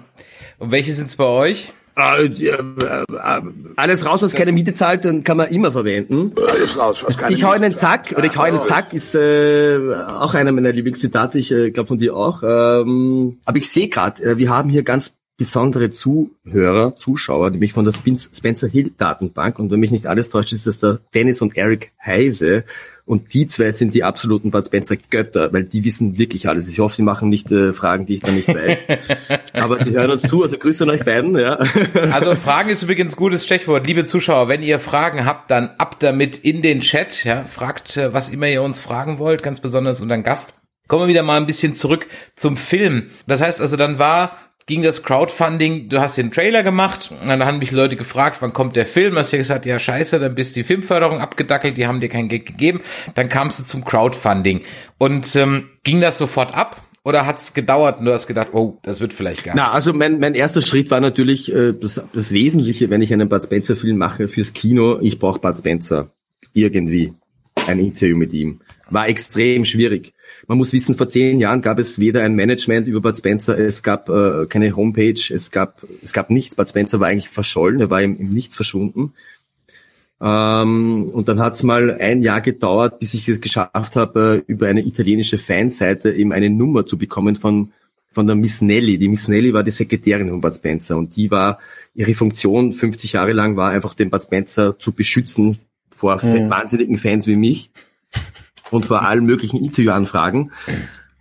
Und welche sind's bei euch? Äh, äh, äh, alles raus, was keine Miete zahlt, dann kann man immer verwenden. Alles raus, was keine Ich hau in den Zack, oder ich hau in den Zack, ist äh, auch einer meiner Lieblingszitate, ich äh, glaube von dir auch. Ähm, aber ich sehe gerade, äh, wir haben hier ganz besondere Zuhörer, Zuschauer, nämlich von der Spencer Hill Datenbank. Und wenn mich nicht alles täuscht, ist das der Dennis und Eric Heise. Und die zwei sind die absoluten Bud Spencer Götter, weil die wissen wirklich alles. Ich hoffe, sie machen nicht äh, Fragen, die ich dann nicht weiß. Aber die hören uns zu, also Grüße an euch beiden, ja. Also Fragen ist übrigens gutes Stichwort. Liebe Zuschauer, wenn ihr Fragen habt, dann ab damit in den Chat. Ja, fragt, äh, was immer ihr uns fragen wollt, ganz besonders unseren Gast. Kommen wir wieder mal ein bisschen zurück zum Film. Das heißt also, dann war ging das Crowdfunding, du hast den Trailer gemacht, und dann haben mich Leute gefragt, wann kommt der Film? Hast du gesagt, ja scheiße, dann bist die Filmförderung abgedackelt, die haben dir kein Geld gegeben. Dann kamst du zum Crowdfunding. Und ähm, ging das sofort ab? Oder hat's gedauert und du hast gedacht, oh, das wird vielleicht gar Na, nichts? also mein, mein erster Schritt war natürlich äh, das, das Wesentliche, wenn ich einen Bud Spencer Film mache fürs Kino, ich brauche Bud Spencer. Irgendwie. Ein Interview mit ihm. War extrem schwierig. Man muss wissen, vor zehn Jahren gab es weder ein Management über Bud Spencer, es gab äh, keine Homepage, es gab, es gab nichts. Bud Spencer war eigentlich verschollen, er war im, im Nichts verschwunden. Ähm, und dann hat es mal ein Jahr gedauert, bis ich es geschafft habe, äh, über eine italienische Fanseite eben eine Nummer zu bekommen von von der Miss Nelly. Die Miss Nelly war die Sekretärin von Bud Spencer und die war, ihre Funktion 50 Jahre lang war einfach den Bud Spencer zu beschützen vor Mhm. wahnsinnigen Fans wie mich und vor allen möglichen Interviewanfragen.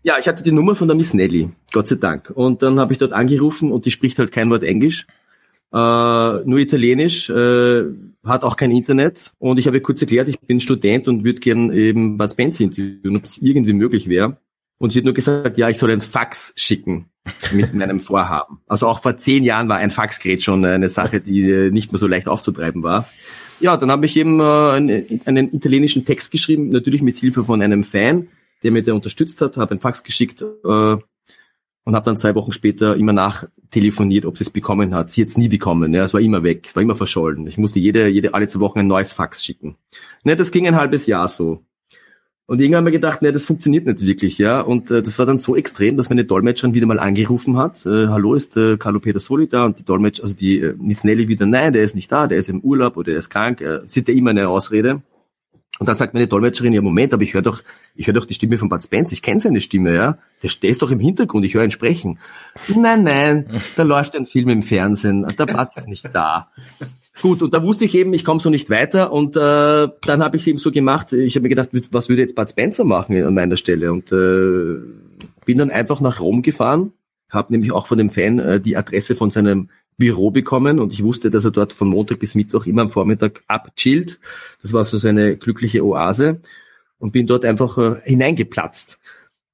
Ja, ich hatte die Nummer von der Miss Nelly, Gott sei Dank. Und dann habe ich dort angerufen und die spricht halt kein Wort Englisch, äh, nur Italienisch. Äh, hat auch kein Internet und ich habe ihr kurz erklärt, ich bin Student und würde gern eben Bud Spencer interviewen, ob es irgendwie möglich wäre. Und sie hat nur gesagt, ja, ich soll ein Fax schicken mit meinem Vorhaben. Also auch vor zehn Jahren war ein Faxgerät schon eine Sache, die äh, nicht mehr so leicht aufzutreiben war. Ja, dann habe ich eben äh, einen, einen italienischen Text geschrieben, natürlich mit Hilfe von einem Fan, der mir da unterstützt hat, habe ein Fax geschickt äh, und habe dann zwei Wochen später immer nach telefoniert, ob sie es bekommen hat. Sie hat es nie bekommen, ja, es war immer weg, war immer verschollen. Ich musste jede, jede alle zwei Wochen ein neues Fax schicken. Ne, das ging ein halbes Jahr so. Und irgendwann haben wir gedacht, ne, das funktioniert nicht wirklich, ja. Und äh, das war dann so extrem, dass meine Dolmetscherin wieder mal angerufen hat. Äh, Hallo, ist äh, Carlo Peter Soli da? Und die Dolmetsch, also die äh, Miss Nelly wieder, nein, der ist nicht da, der ist im Urlaub oder der ist krank. Äh, sie hat ja immer eine Ausrede. Und dann sagt meine Dolmetscherin, ja Moment, aber ich höre doch, ich höre doch die Stimme von Bud Spence, ich kenne seine Stimme, ja. Der, der ist doch im Hintergrund, ich höre ihn sprechen. Nein, nein, da läuft ein Film im Fernsehen, der Bud ist nicht da. Gut, und da wusste ich eben, ich komme so nicht weiter und äh, dann habe ich es eben so gemacht, ich habe mir gedacht, was würde jetzt Bud Spencer machen an meiner Stelle und äh, bin dann einfach nach Rom gefahren, habe nämlich auch von dem Fan äh, die Adresse von seinem Büro bekommen und ich wusste, dass er dort von Montag bis Mittwoch immer am Vormittag abchillt. Das war so seine glückliche Oase und bin dort einfach äh, hineingeplatzt.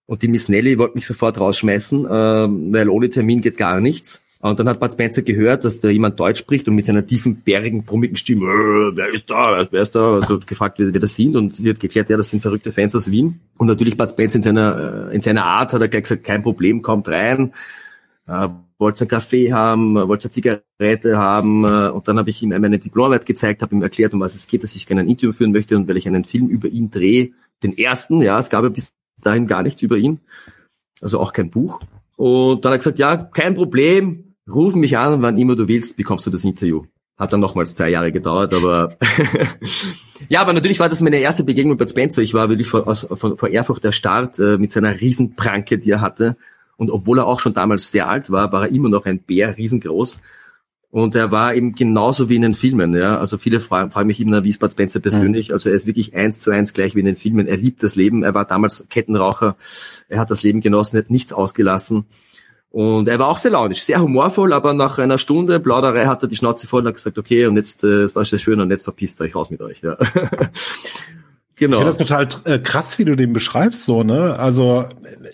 Und die Miss Nelly wollte mich sofort rausschmeißen, äh, weil ohne Termin geht gar nichts. Und dann hat Bud Spencer gehört, dass da jemand Deutsch spricht und mit seiner tiefen, bärigen, brummigen Stimme, äh, wer ist da, wer ist da, also gefragt, wer, wer das sind und sie hat geklärt, ja, das sind verrückte Fans aus Wien. Und natürlich Bud Spencer in seiner, äh, in seiner Art hat er gleich gesagt, kein Problem, kommt rein, äh, wollt einen Kaffee haben, wollt eine Zigarette haben? Äh, und dann habe ich ihm meine Diplomarbeit gezeigt, habe ihm erklärt, um was es geht, dass ich gerne ein Interview führen möchte und weil ich einen Film über ihn drehe, den ersten, ja, es gab ja bis dahin gar nichts über ihn, also auch kein Buch. Und dann hat er gesagt, ja, kein Problem, ruf mich an, wann immer du willst, bekommst du das Interview. Hat dann nochmals zwei Jahre gedauert, aber ja, aber natürlich war das meine erste Begegnung mit Spencer. Ich war wirklich vor, aus, von, vor Ehrfurcht der Start äh, mit seiner Riesenpranke, die er hatte. Und obwohl er auch schon damals sehr alt war, war er immer noch ein Bär, riesengroß. Und er war eben genauso wie in den Filmen, ja. Also viele fragen, fragen mich immer, wie ist Bud Spencer persönlich? Mhm. Also er ist wirklich eins zu eins gleich wie in den Filmen. Er liebt das Leben. Er war damals Kettenraucher. Er hat das Leben genossen, hat nichts ausgelassen. Und er war auch sehr launisch, sehr humorvoll, aber nach einer Stunde Plauderei hat er die Schnauze voll und hat gesagt, okay, und jetzt, äh, war sehr schön und jetzt verpisst euch raus mit euch. Ja. Genau. Ich finde das total äh, krass, wie du den beschreibst, so, ne? Also,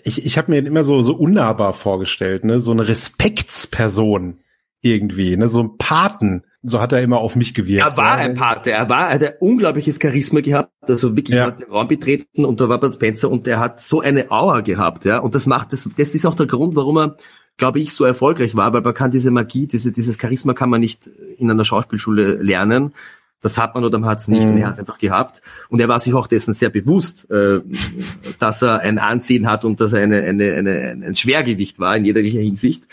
ich, ich habe mir ihn immer so, so unnahbar vorgestellt, ne? So eine Respektsperson irgendwie, ne? So ein Paten. So hat er immer auf mich gewirkt. Er war ja. ein Pate, er war, er hat ein unglaubliches Charisma gehabt, also wirklich ja. hat den Raum betreten und da war Bud Spencer und der hat so eine Aura gehabt, ja. Und das macht, das, das ist auch der Grund, warum er, glaube ich, so erfolgreich war, weil man kann diese Magie, diese, dieses Charisma kann man nicht in einer Schauspielschule lernen. Das hat man oder man hat es nicht, mhm. er hat einfach gehabt. Und er war sich auch dessen sehr bewusst, äh, dass er ein Ansehen hat und dass er eine, eine, eine, ein Schwergewicht war in jeglicher Hinsicht.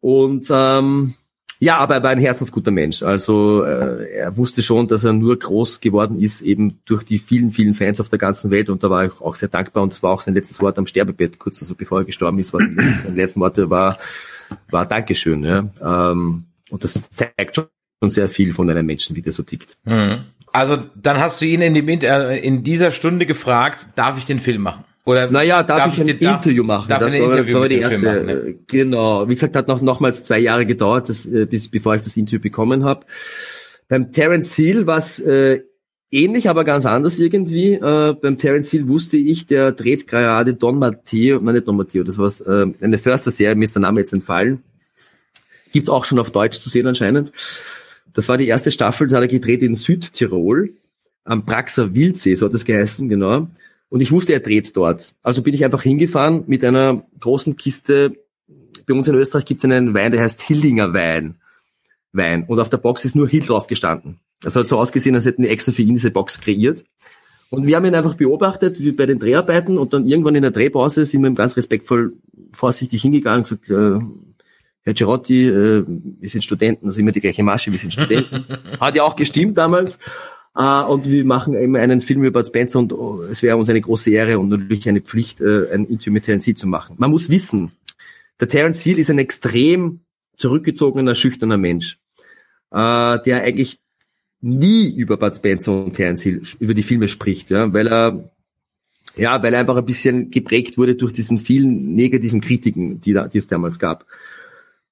Und ähm, ja, aber er war ein herzensguter Mensch. Also äh, er wusste schon, dass er nur groß geworden ist, eben durch die vielen, vielen Fans auf der ganzen Welt. Und da war ich auch sehr dankbar. Und das war auch sein letztes Wort am Sterbebett, kurz also bevor er gestorben ist, war sein letzten Worte war, war Dankeschön. Ja. Ähm, und das zeigt schon sehr viel von einem Menschen, wie der so tickt. Mhm. Also dann hast du ihn in, dem, äh, in dieser Stunde gefragt, darf ich den Film machen? Oder naja, darf, darf ich, ich ein darf, Interview machen? Darf das, war, Interview das war die erste. Machen, ne? Genau. Wie gesagt, hat noch nochmals zwei Jahre gedauert, das, äh, bis bevor ich das Interview bekommen habe. Beim Terence Hill war es äh, ähnlich, aber ganz anders irgendwie. Äh, beim Terence Hill wusste ich, der dreht gerade Don Matteo, nein, nicht Don Matteo, das war äh, eine Förster-Serie, mir ist der Name jetzt entfallen. Gibt's auch schon auf Deutsch zu sehen anscheinend. Das war die erste Staffel, da hat er gedreht in Südtirol, am Praxer Wildsee, so hat es geheißen, genau. Und ich wusste, er dreht dort. Also bin ich einfach hingefahren mit einer großen Kiste. Bei uns in Österreich gibt es einen Wein, der heißt Hillinger Wein. Wein. Und auf der Box ist nur Hill drauf gestanden. Das hat so ausgesehen, als hätten die extra für ihn diese Box kreiert. Und wir haben ihn einfach beobachtet, wie bei den Dreharbeiten, und dann irgendwann in der Drehpause sind wir ihm ganz respektvoll vorsichtig hingegangen und gesagt, äh, Herr Girotti, äh, wir sind Studenten, also immer die gleiche Masche, wir sind Studenten. Hat ja auch gestimmt damals. Uh, und wir machen eben einen Film über Spencer und oh, es wäre uns eine große Ehre und natürlich eine Pflicht, äh, ein Interview mit Terence Hill zu machen. Man muss wissen, der Terence Hill ist ein extrem zurückgezogener, schüchterner Mensch, uh, der eigentlich nie über Bud Spencer und Terence Hill über die Filme spricht, ja, weil er ja, weil er einfach ein bisschen geprägt wurde durch diesen vielen negativen Kritiken, die, da, die es damals gab.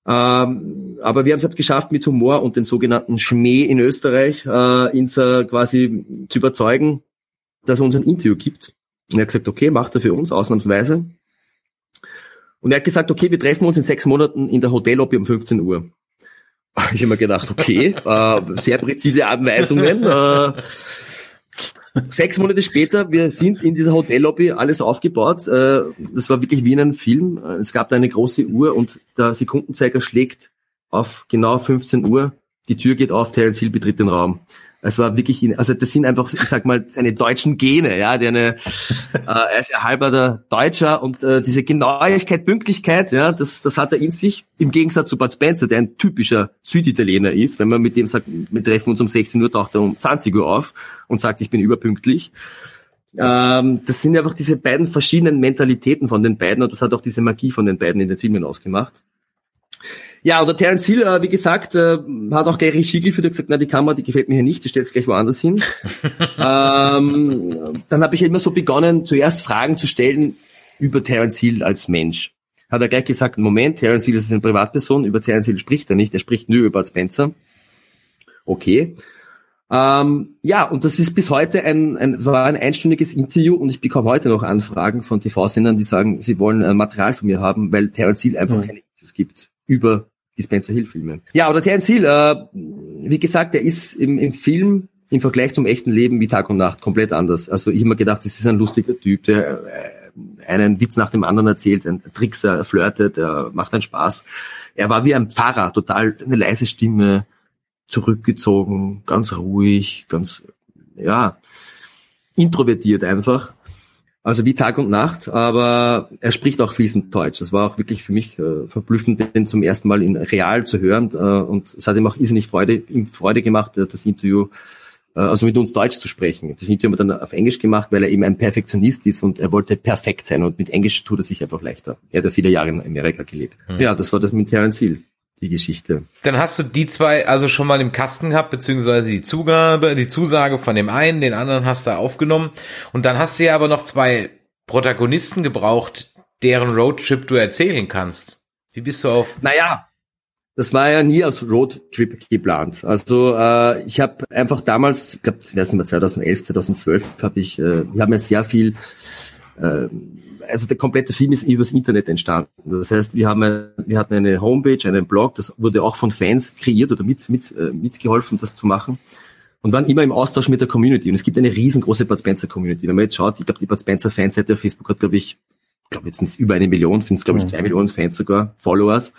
Ähm, aber wir haben es halt geschafft, mit Humor und den sogenannten Schmäh in Österreich äh, ihn äh, quasi zu überzeugen, dass er uns ein Interview gibt. Und er hat gesagt, okay, macht er für uns, ausnahmsweise. Und er hat gesagt, okay, wir treffen uns in sechs Monaten in der Hotellobby um 15 Uhr. Ich habe mir gedacht, okay, äh, sehr präzise Anweisungen. Äh, sechs Monate später, wir sind in dieser Hotellobby, alles aufgebaut. Äh, das war wirklich wie in einem Film. Es gab da eine große Uhr und der Sekundenzeiger schlägt auf genau 15 Uhr. Die Tür geht auf, Terence Hill betritt den Raum. Es war wirklich, also das sind einfach, ich sag mal, seine deutschen Gene, ja, die eine, äh, er ist ja halber der Deutscher und äh, diese Genauigkeit, Pünktlichkeit, ja, das, das hat er in sich, im Gegensatz zu Bud Spencer, der ein typischer Süditaliener ist. Wenn man mit dem sagt, wir treffen uns um 16 Uhr, taucht er um 20 Uhr auf und sagt, ich bin überpünktlich. Ähm, das sind einfach diese beiden verschiedenen Mentalitäten von den beiden und das hat auch diese Magie von den beiden in den Filmen ausgemacht. Ja, oder Terence Hill, äh, wie gesagt, äh, hat auch gleich Regie geführt und gesagt, na, die Kamera, die gefällt mir hier nicht, die stellt gleich woanders hin. ähm, dann habe ich immer so begonnen, zuerst Fragen zu stellen über Terence Hill als Mensch. Hat er gleich gesagt, Moment, Terence Hill ist eine Privatperson, über Terence Hill spricht er nicht, er spricht nur über Spencer. Okay. Ähm, ja, und das ist bis heute ein, ein, war ein einstündiges Interview und ich bekomme heute noch Anfragen von TV-Sendern, die sagen, sie wollen äh, Material von mir haben, weil Terence Hill einfach mhm. keine Interviews gibt über die Spencer Hill Filme. Ja, oder Terence Hill, äh, wie gesagt, er ist im, im Film im Vergleich zum echten Leben wie Tag und Nacht komplett anders. Also ich habe mir gedacht, das ist ein lustiger Typ, der äh, einen Witz nach dem anderen erzählt, ein Trickser, er flirtet, er macht einen Spaß. Er war wie ein Pfarrer, total eine leise Stimme, zurückgezogen, ganz ruhig, ganz, ja, introvertiert einfach. Also wie Tag und Nacht, aber er spricht auch fließend Deutsch. Das war auch wirklich für mich äh, verblüffend, den zum ersten Mal in real zu hören. Äh, und es hat ihm auch irrsinnig Freude, ihm Freude gemacht, äh, das Interview, äh, also mit uns Deutsch zu sprechen. Das Interview haben wir dann auf Englisch gemacht, weil er eben ein Perfektionist ist und er wollte perfekt sein. Und mit Englisch tut er sich einfach leichter. Er hat ja viele Jahre in Amerika gelebt. Mhm. Ja, das war das mit Terence Hill die Geschichte. Dann hast du die zwei also schon mal im Kasten gehabt, beziehungsweise die Zugabe, die Zusage von dem einen, den anderen hast du aufgenommen. Und dann hast du ja aber noch zwei Protagonisten gebraucht, deren Roadtrip du erzählen kannst. Wie bist du auf? Naja, das war ja nie als Roadtrip geplant. Also äh, ich habe einfach damals, ich glaube, weiß nicht mehr, 2011, 2012, habe ich, äh, wir haben ja sehr viel also der komplette Film ist übers Internet entstanden. Das heißt, wir haben, wir hatten eine Homepage, einen Blog, das wurde auch von Fans kreiert oder mit, mit, äh, mitgeholfen, das zu machen. Und waren immer im Austausch mit der Community. Und es gibt eine riesengroße Bud Spencer Community. Wenn man jetzt schaut, ich glaube, die Bud Spencer Fanseite auf Facebook hat, glaube ich, glaube jetzt sind es über eine Million, sind es, glaube ich, zwei Millionen Fans sogar, Followers.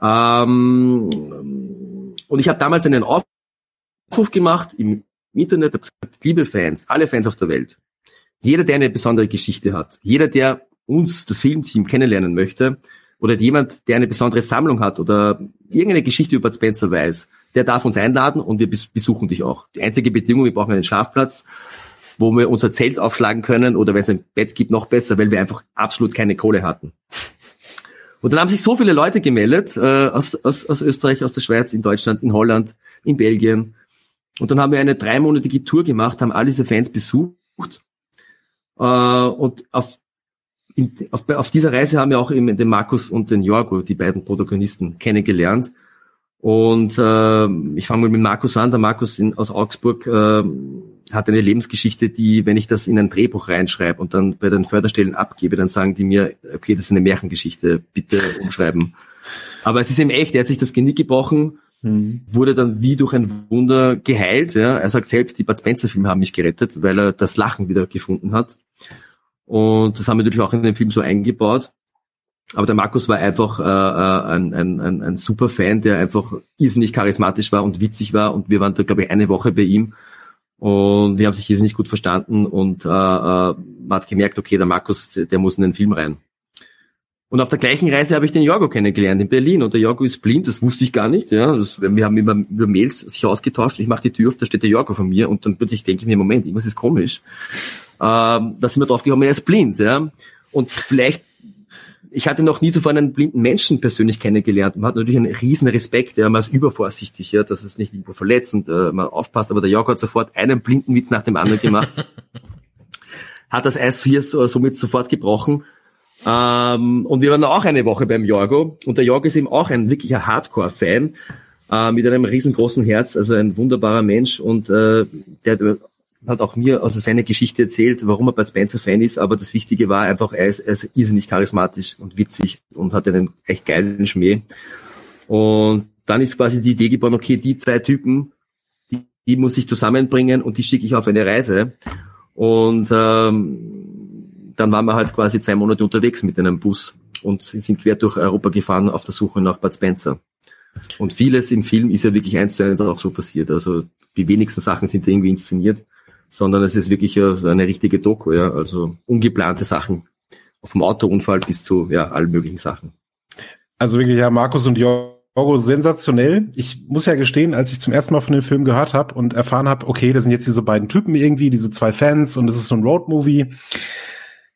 Ähm, und ich habe damals einen Aufruf gemacht im Internet, habe gesagt, liebe Fans, alle Fans auf der Welt, jeder, der eine besondere Geschichte hat, jeder, der uns, das Filmteam, kennenlernen möchte, oder jemand, der eine besondere Sammlung hat oder irgendeine Geschichte über Spencer weiß, der darf uns einladen und wir besuchen dich auch. Die einzige Bedingung, wir brauchen einen Schlafplatz, wo wir unser Zelt aufschlagen können oder wenn es ein Bett gibt, noch besser, weil wir einfach absolut keine Kohle hatten. Und dann haben sich so viele Leute gemeldet, äh, aus, aus, aus Österreich, aus der Schweiz, in Deutschland, in Holland, in Belgien. Und dann haben wir eine dreimonatige Tour gemacht, haben all diese Fans besucht äh, und auf, in, auf, auf dieser Reise haben wir auch eben den Markus und den Jorgo, die beiden Protagonisten, kennengelernt. Und äh, ich fange mal mit Markus an. Der Markus in, aus Augsburg äh, hat eine Lebensgeschichte, die, wenn ich das in ein Drehbuch reinschreibe und dann bei den Förderstellen abgebe, dann sagen die mir, okay, das ist eine Märchengeschichte, bitte umschreiben. Aber es ist ihm echt, er hat sich das Genick gebrochen Mhm. Wurde dann wie durch ein Wunder geheilt. Ja. Er sagt selbst, die Bud Spencer-Filme haben mich gerettet, weil er das Lachen wieder gefunden hat. Und das haben wir natürlich auch in den Film so eingebaut. Aber der Markus war einfach äh, äh, ein, ein, ein, ein super Fan, der einfach irrsinnig charismatisch war und witzig war. Und wir waren da, glaube ich, eine Woche bei ihm. Und wir haben sich irrsinnig gut verstanden. Und äh, äh, man hat gemerkt, okay, der Markus, der muss in den Film rein. Und auf der gleichen Reise habe ich den Jorgo kennengelernt in Berlin. Und der Jorgo ist blind, das wusste ich gar nicht. Ja, das, wir haben über, über Mails sich ausgetauscht. Ich mache die Tür auf, da steht der Jorgo von mir. Und dann plötzlich denke ich mir, Moment, irgendwas ist komisch. Ähm, da sind wir drauf gekommen, er ist blind. Ja, und vielleicht ich hatte noch nie zuvor einen blinden Menschen persönlich kennengelernt. Man hat natürlich einen riesen Respekt, ja, man ist übervorsichtig, ja, dass es nicht irgendwo verletzt und äh, man aufpasst, aber der Jörg hat sofort einen blinden Witz nach dem anderen gemacht. hat das Eis hier so, somit sofort gebrochen Ähm, und wir waren auch eine Woche beim Jorgo. Und der Jorgo ist eben auch ein wirklicher Hardcore-Fan äh, mit einem riesengroßen Herz, also ein wunderbarer Mensch. Und äh, der hat auch mir also seine Geschichte erzählt, warum er bei Spencer Fan ist. Aber das Wichtige war einfach, er ist, er ist irrsinnig charismatisch und witzig und hat einen echt geilen Schmäh. Und dann ist quasi die Idee geboren, okay, die zwei Typen, die, die muss ich zusammenbringen und die schicke ich auf eine Reise. Und ähm, dann waren wir halt quasi zwei Monate unterwegs mit einem Bus und sind quer durch Europa gefahren auf der Suche nach Bud Spencer. Und vieles im Film ist ja wirklich eins zu eins auch so passiert. Also die wenigsten Sachen sind irgendwie inszeniert, sondern es ist wirklich eine richtige Doku, ja. Also ungeplante Sachen. Vom Autounfall bis zu ja, allen möglichen Sachen. Also wirklich, ja, Markus und Jorgo sensationell. Ich muss ja gestehen, als ich zum ersten Mal von dem Film gehört habe und erfahren habe, okay, das sind jetzt diese beiden Typen irgendwie, diese zwei Fans und es ist so ein Roadmovie,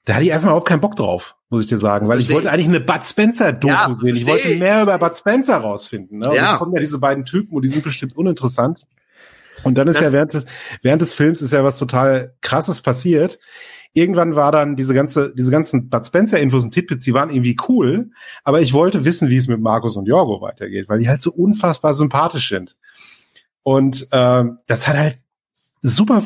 da hatte ich erstmal überhaupt keinen Bock drauf, muss ich dir sagen, weil ich wollte eigentlich eine Bud Spencer Doku Ja, sehen. Ich wollte mehr über Bud Spencer rausfinden. Ne? Und Ja. jetzt kommen ja diese beiden Typen und die sind bestimmt uninteressant. Und dann ist Das- ja während des, während des Films ist ja was total krasses passiert. Irgendwann war dann diese ganze, diese ganzen Bud Spencer Infos und Tidbits, die waren irgendwie cool, aber ich wollte wissen, wie es mit Markus und Jorgo weitergeht, weil die halt so unfassbar sympathisch sind. Und ähm, das hat halt super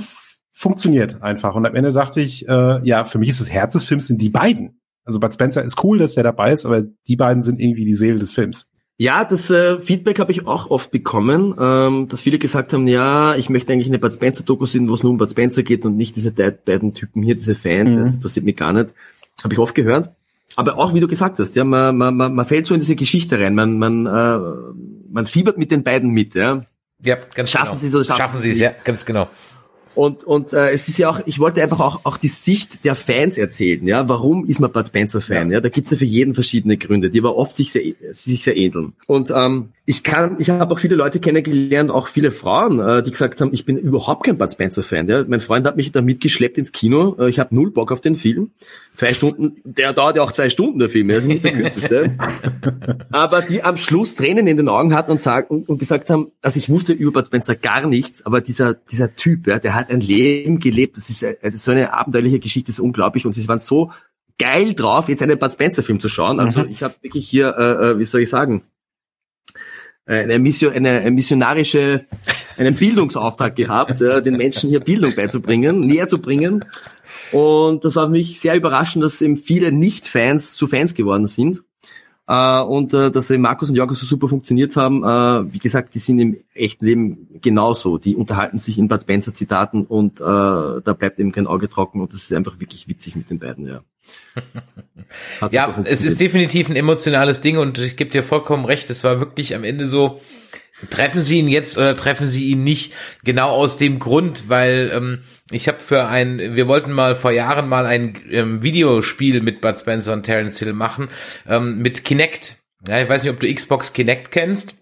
funktioniert einfach. Und am Ende dachte ich, äh, ja, für mich ist das Herz des Films sind die beiden. Also Bud Spencer ist cool, dass der dabei ist, aber die beiden sind irgendwie die Seele des Films. Ja, das äh, Feedback habe ich auch oft bekommen, ähm, dass viele gesagt haben, ja, ich möchte eigentlich eine Bud Spencer Doku sehen, wo es nur um Bud Spencer geht und nicht diese de- beiden Typen hier, diese Fans, Mhm. das, das sieht mich gar nicht. Habe ich oft gehört. Aber auch, wie du gesagt hast, ja, man, man, man, man fällt so in diese Geschichte rein, man, man, äh, man fiebert mit den beiden mit, ja. Ja, ganz Schaffen genau. Sie es oder schaffen schaffen Sie es ja, ganz genau. Und, und äh, es ist ja auch, ich wollte einfach auch, auch die Sicht der Fans erzählen, ja. Warum ist man Bud Spencer Fan? Ja, da gibt's ja für jeden verschiedene Gründe, die aber oft sich sehr, sich sehr ähneln. Und ähm, ich kann, ich habe auch viele Leute kennengelernt, auch viele Frauen, äh, die gesagt haben, ich bin überhaupt kein Bud Spencer Fan. Ja. Mein Freund hat mich da mitgeschleppt ins Kino. Äh, ich habe null Bock auf den Film. Zwei Stunden, der dauert ja auch zwei Stunden der Film, ja, das ist nicht der kürzeste. aber die am Schluss Tränen in den Augen hatten und, sagen, und, und gesagt haben, also ich wusste über Bud Spencer gar nichts, aber dieser, dieser Typ, ja, der hat ein Leben gelebt, das ist, äh, so eine abenteuerliche Geschichte, das ist unglaublich und sie waren so geil drauf, jetzt einen Bud Spencer Film zu schauen. Also ich habe wirklich hier, äh, äh, wie soll ich sagen, äh, eine, Mission, eine, eine missionarische, einen Bildungsauftrag gehabt, äh, den Menschen hier Bildung beizubringen, näher zu bringen. Und das war für mich sehr überraschend, dass eben viele Nicht-Fans zu Fans geworden sind. Äh, und äh, dass eben Markus und Jorgo so super funktioniert haben. Äh, wie gesagt, die sind im echten Leben genauso. Die unterhalten sich in Bud Spencer Zitaten und äh, da bleibt eben kein Auge trocken und das ist einfach wirklich witzig mit den beiden, ja. Ja, es ist definitiv ein emotionales Ding und ich gebe dir vollkommen recht, es war wirklich am Ende so, treffen Sie ihn jetzt oder treffen Sie ihn nicht? Genau aus dem Grund, weil ähm, ich habe für ein, wir wollten mal vor Jahren mal ein ähm, Videospiel mit Bud Spencer und Terence Hill machen, ähm, mit Kinect. Ja, ich weiß nicht, ob du Xbox Kinect kennst.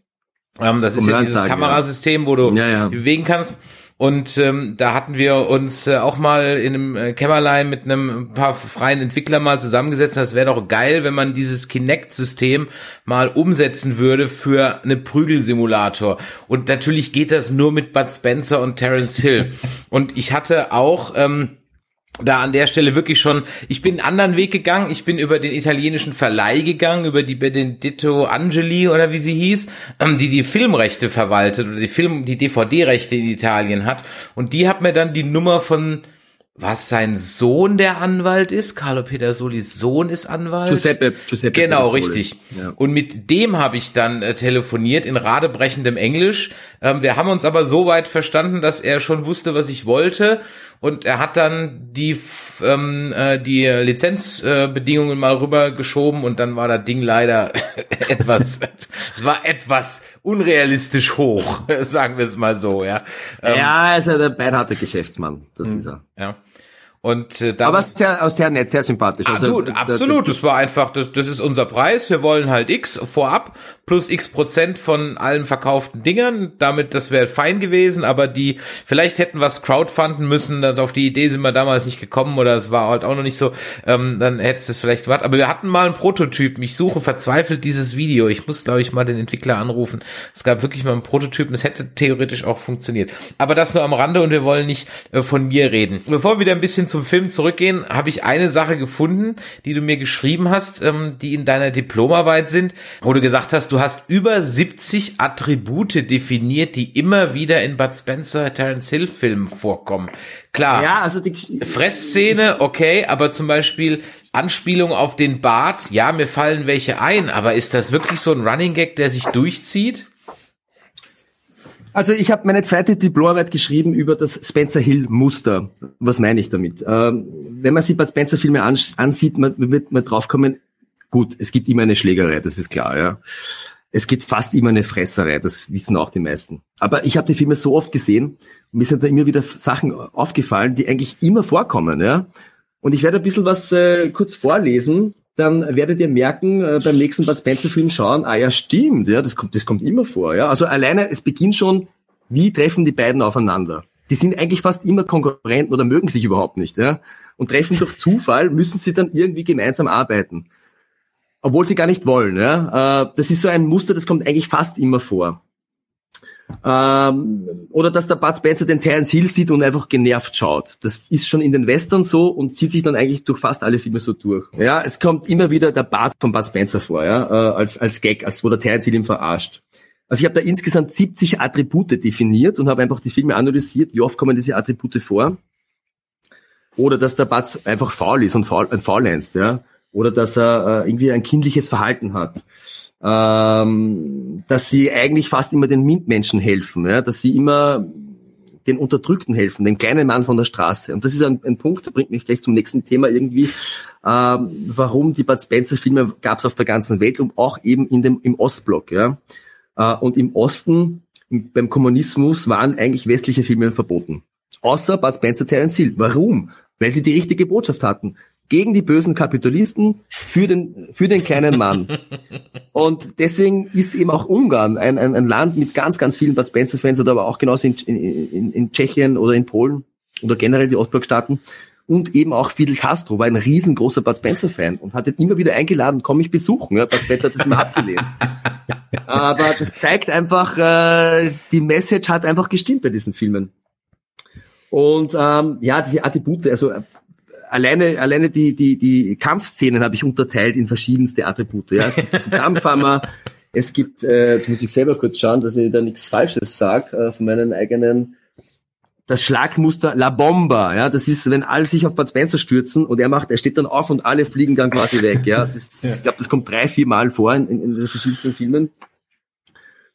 Ähm, das ist ja dieses ja. Kamerasystem, wo du Ja, ja. bewegen kannst. Und ähm, da hatten wir uns äh, auch mal in einem äh, Kämmerlein mit einem paar freien Entwicklern mal zusammengesetzt. Das wäre doch geil, wenn man dieses Kinect-System mal umsetzen würde für eine Prügelsimulator. Und natürlich geht das nur mit Bud Spencer und Terence Hill. und ich hatte auch ähm, da an der Stelle wirklich schon, ich bin einen anderen Weg gegangen, ich bin über den italienischen Verleih gegangen, über die Benedetto Angeli oder wie sie hieß, ähm, die die Filmrechte verwaltet oder die Film, die DVD-Rechte in Italien hat und die hat mir dann die Nummer von was sein Sohn der Anwalt ist, Carlo Pedersolis Sohn ist Anwalt. Giuseppe, Giuseppe Genau, Pedersoli. richtig. Ja. Und mit dem habe ich dann äh, telefoniert in radebrechendem Englisch. Ähm, wir haben uns aber so weit verstanden, dass er schon wusste, was ich wollte. Und er hat dann die, ähm, äh, die Lizenzbedingungen äh, mal rübergeschoben und dann war das Ding leider etwas, es war etwas unrealistisch hoch, sagen wir es mal so, ja. Ähm, Ja, ist ja der beinharte Geschäftsmann. Das ist er. ja. Und äh, da Aber sehr, sehr nett, sehr sympathisch. Ah, Also, du, absolut, das war einfach, das, das ist unser Preis, wir wollen halt X vorab plus x Prozent von allen verkauften Dingern. Damit, das wäre fein gewesen, aber die, vielleicht hätten es crowdfunden müssen, dann auf die Idee sind wir damals nicht gekommen oder es war halt auch noch nicht so, ähm, dann hättest du es vielleicht gemacht. Aber wir hatten mal einen Prototypen. Ich suche verzweifelt dieses Video. Ich muss, glaube ich, mal den Entwickler anrufen. Es gab wirklich mal einen Prototypen. Es hätte theoretisch auch funktioniert. Aber das nur am Rande und wir wollen nicht äh, von mir reden. Bevor wir wieder ein bisschen zum Film zurückgehen, habe ich eine Sache gefunden, die du mir geschrieben hast, ähm, die in deiner Diplomarbeit sind, wo du gesagt hast, du hast über 70 Attribute definiert, die immer wieder in Bud Spencer Terence Hill Filmen vorkommen. Klar. Ja, also die Fressszene, okay, aber zum Beispiel Anspielung auf den Bart, ja, mir fallen welche ein, aber ist das wirklich so ein Running Gag, der sich durchzieht? Also ich habe meine zweite Diplomarbeit geschrieben über das Spencer Hill Muster. Was meine ich damit? Ähm, wenn man sich bei Spencer Filme ansieht, man wird man draufkommen, gut, es gibt immer eine Schlägerei, das ist klar, ja. Es gibt fast immer eine Fresserei, das wissen auch die meisten. Aber ich habe die Filme so oft gesehen mir sind da immer wieder Sachen aufgefallen, die eigentlich immer vorkommen, ja. Und ich werde ein bisschen was äh, kurz vorlesen, dann werdet ihr merken, äh, beim nächsten Bud Spencer Film schauen, ah ja, stimmt, ja, das kommt, das kommt immer vor, ja. Also alleine, es beginnt schon, wie treffen die beiden aufeinander? Die sind eigentlich fast immer Konkurrenten oder mögen sich überhaupt nicht, ja. Und treffen durch Zufall, müssen sie dann irgendwie gemeinsam arbeiten. Obwohl sie gar nicht wollen, ja. Äh, das ist so ein Muster, das kommt eigentlich fast immer vor. Ähm, oder dass der Bud Spencer den Terence Hill sieht und einfach genervt schaut. Das ist schon in den Western so und zieht sich dann eigentlich durch fast alle Filme so durch. Ja, es kommt immer wieder der Bart von Bud Spencer vor, ja, äh, als, als Gag, als wo der Terence Hill ihn verarscht. Also ich habe da insgesamt 70 Attribute definiert und habe einfach die Filme analysiert, wie oft kommen diese Attribute vor. Oder dass der Bud einfach faul ist und faul, ein faulenzt, ja. Oder dass er äh, irgendwie ein kindliches Verhalten hat ähm, dass sie eigentlich fast immer den MINT-Menschen helfen, ja? dass sie immer den Unterdrückten helfen, den kleinen Mann von der Straße. Und das ist ein, ein Punkt, der bringt mich gleich zum nächsten Thema irgendwie, ähm, warum die Bud Spencer-Filme gab es auf der ganzen Welt und auch eben in dem, im Ostblock. Ja? Äh, und im Osten, beim Kommunismus, waren eigentlich westliche Filme verboten. Außer Bud Spencer, Terence Hill. Warum? Weil sie die richtige Botschaft hatten gegen die bösen Kapitalisten, für den, für den kleinen Mann. Und deswegen ist eben auch Ungarn ein, ein, ein Land mit ganz, ganz vielen Bud Spencer-Fans oder aber auch genauso in, in, in Tschechien oder in Polen oder generell die Ostblockstaaten. Und eben auch Fidel Castro war ein riesengroßer Bud Spencer-Fan und hat ihn immer wieder eingeladen, komm mich besuchen. Ja, Bud Spencer hat das immer abgelehnt. Aber das zeigt einfach, äh, die Message hat einfach gestimmt bei diesen Filmen. Und ähm, ja, diese Attribute, also alleine, alleine die, die, die Kampfszenen habe ich unterteilt in verschiedenste Attribute. Ja, es gibt diesen Kampfhammer, es gibt, äh, jetzt muss ich selber kurz schauen, dass ich da nichts Falsches sage, äh, von meinen eigenen, das Schlagmuster La Bomba, ja, das ist, wenn alle sich auf Bud Spencer stürzen und er macht, er steht dann auf und alle fliegen dann quasi weg, ja. Das, das, ich glaube, das kommt drei, vier Mal vor in, in, in verschiedenen Filmen.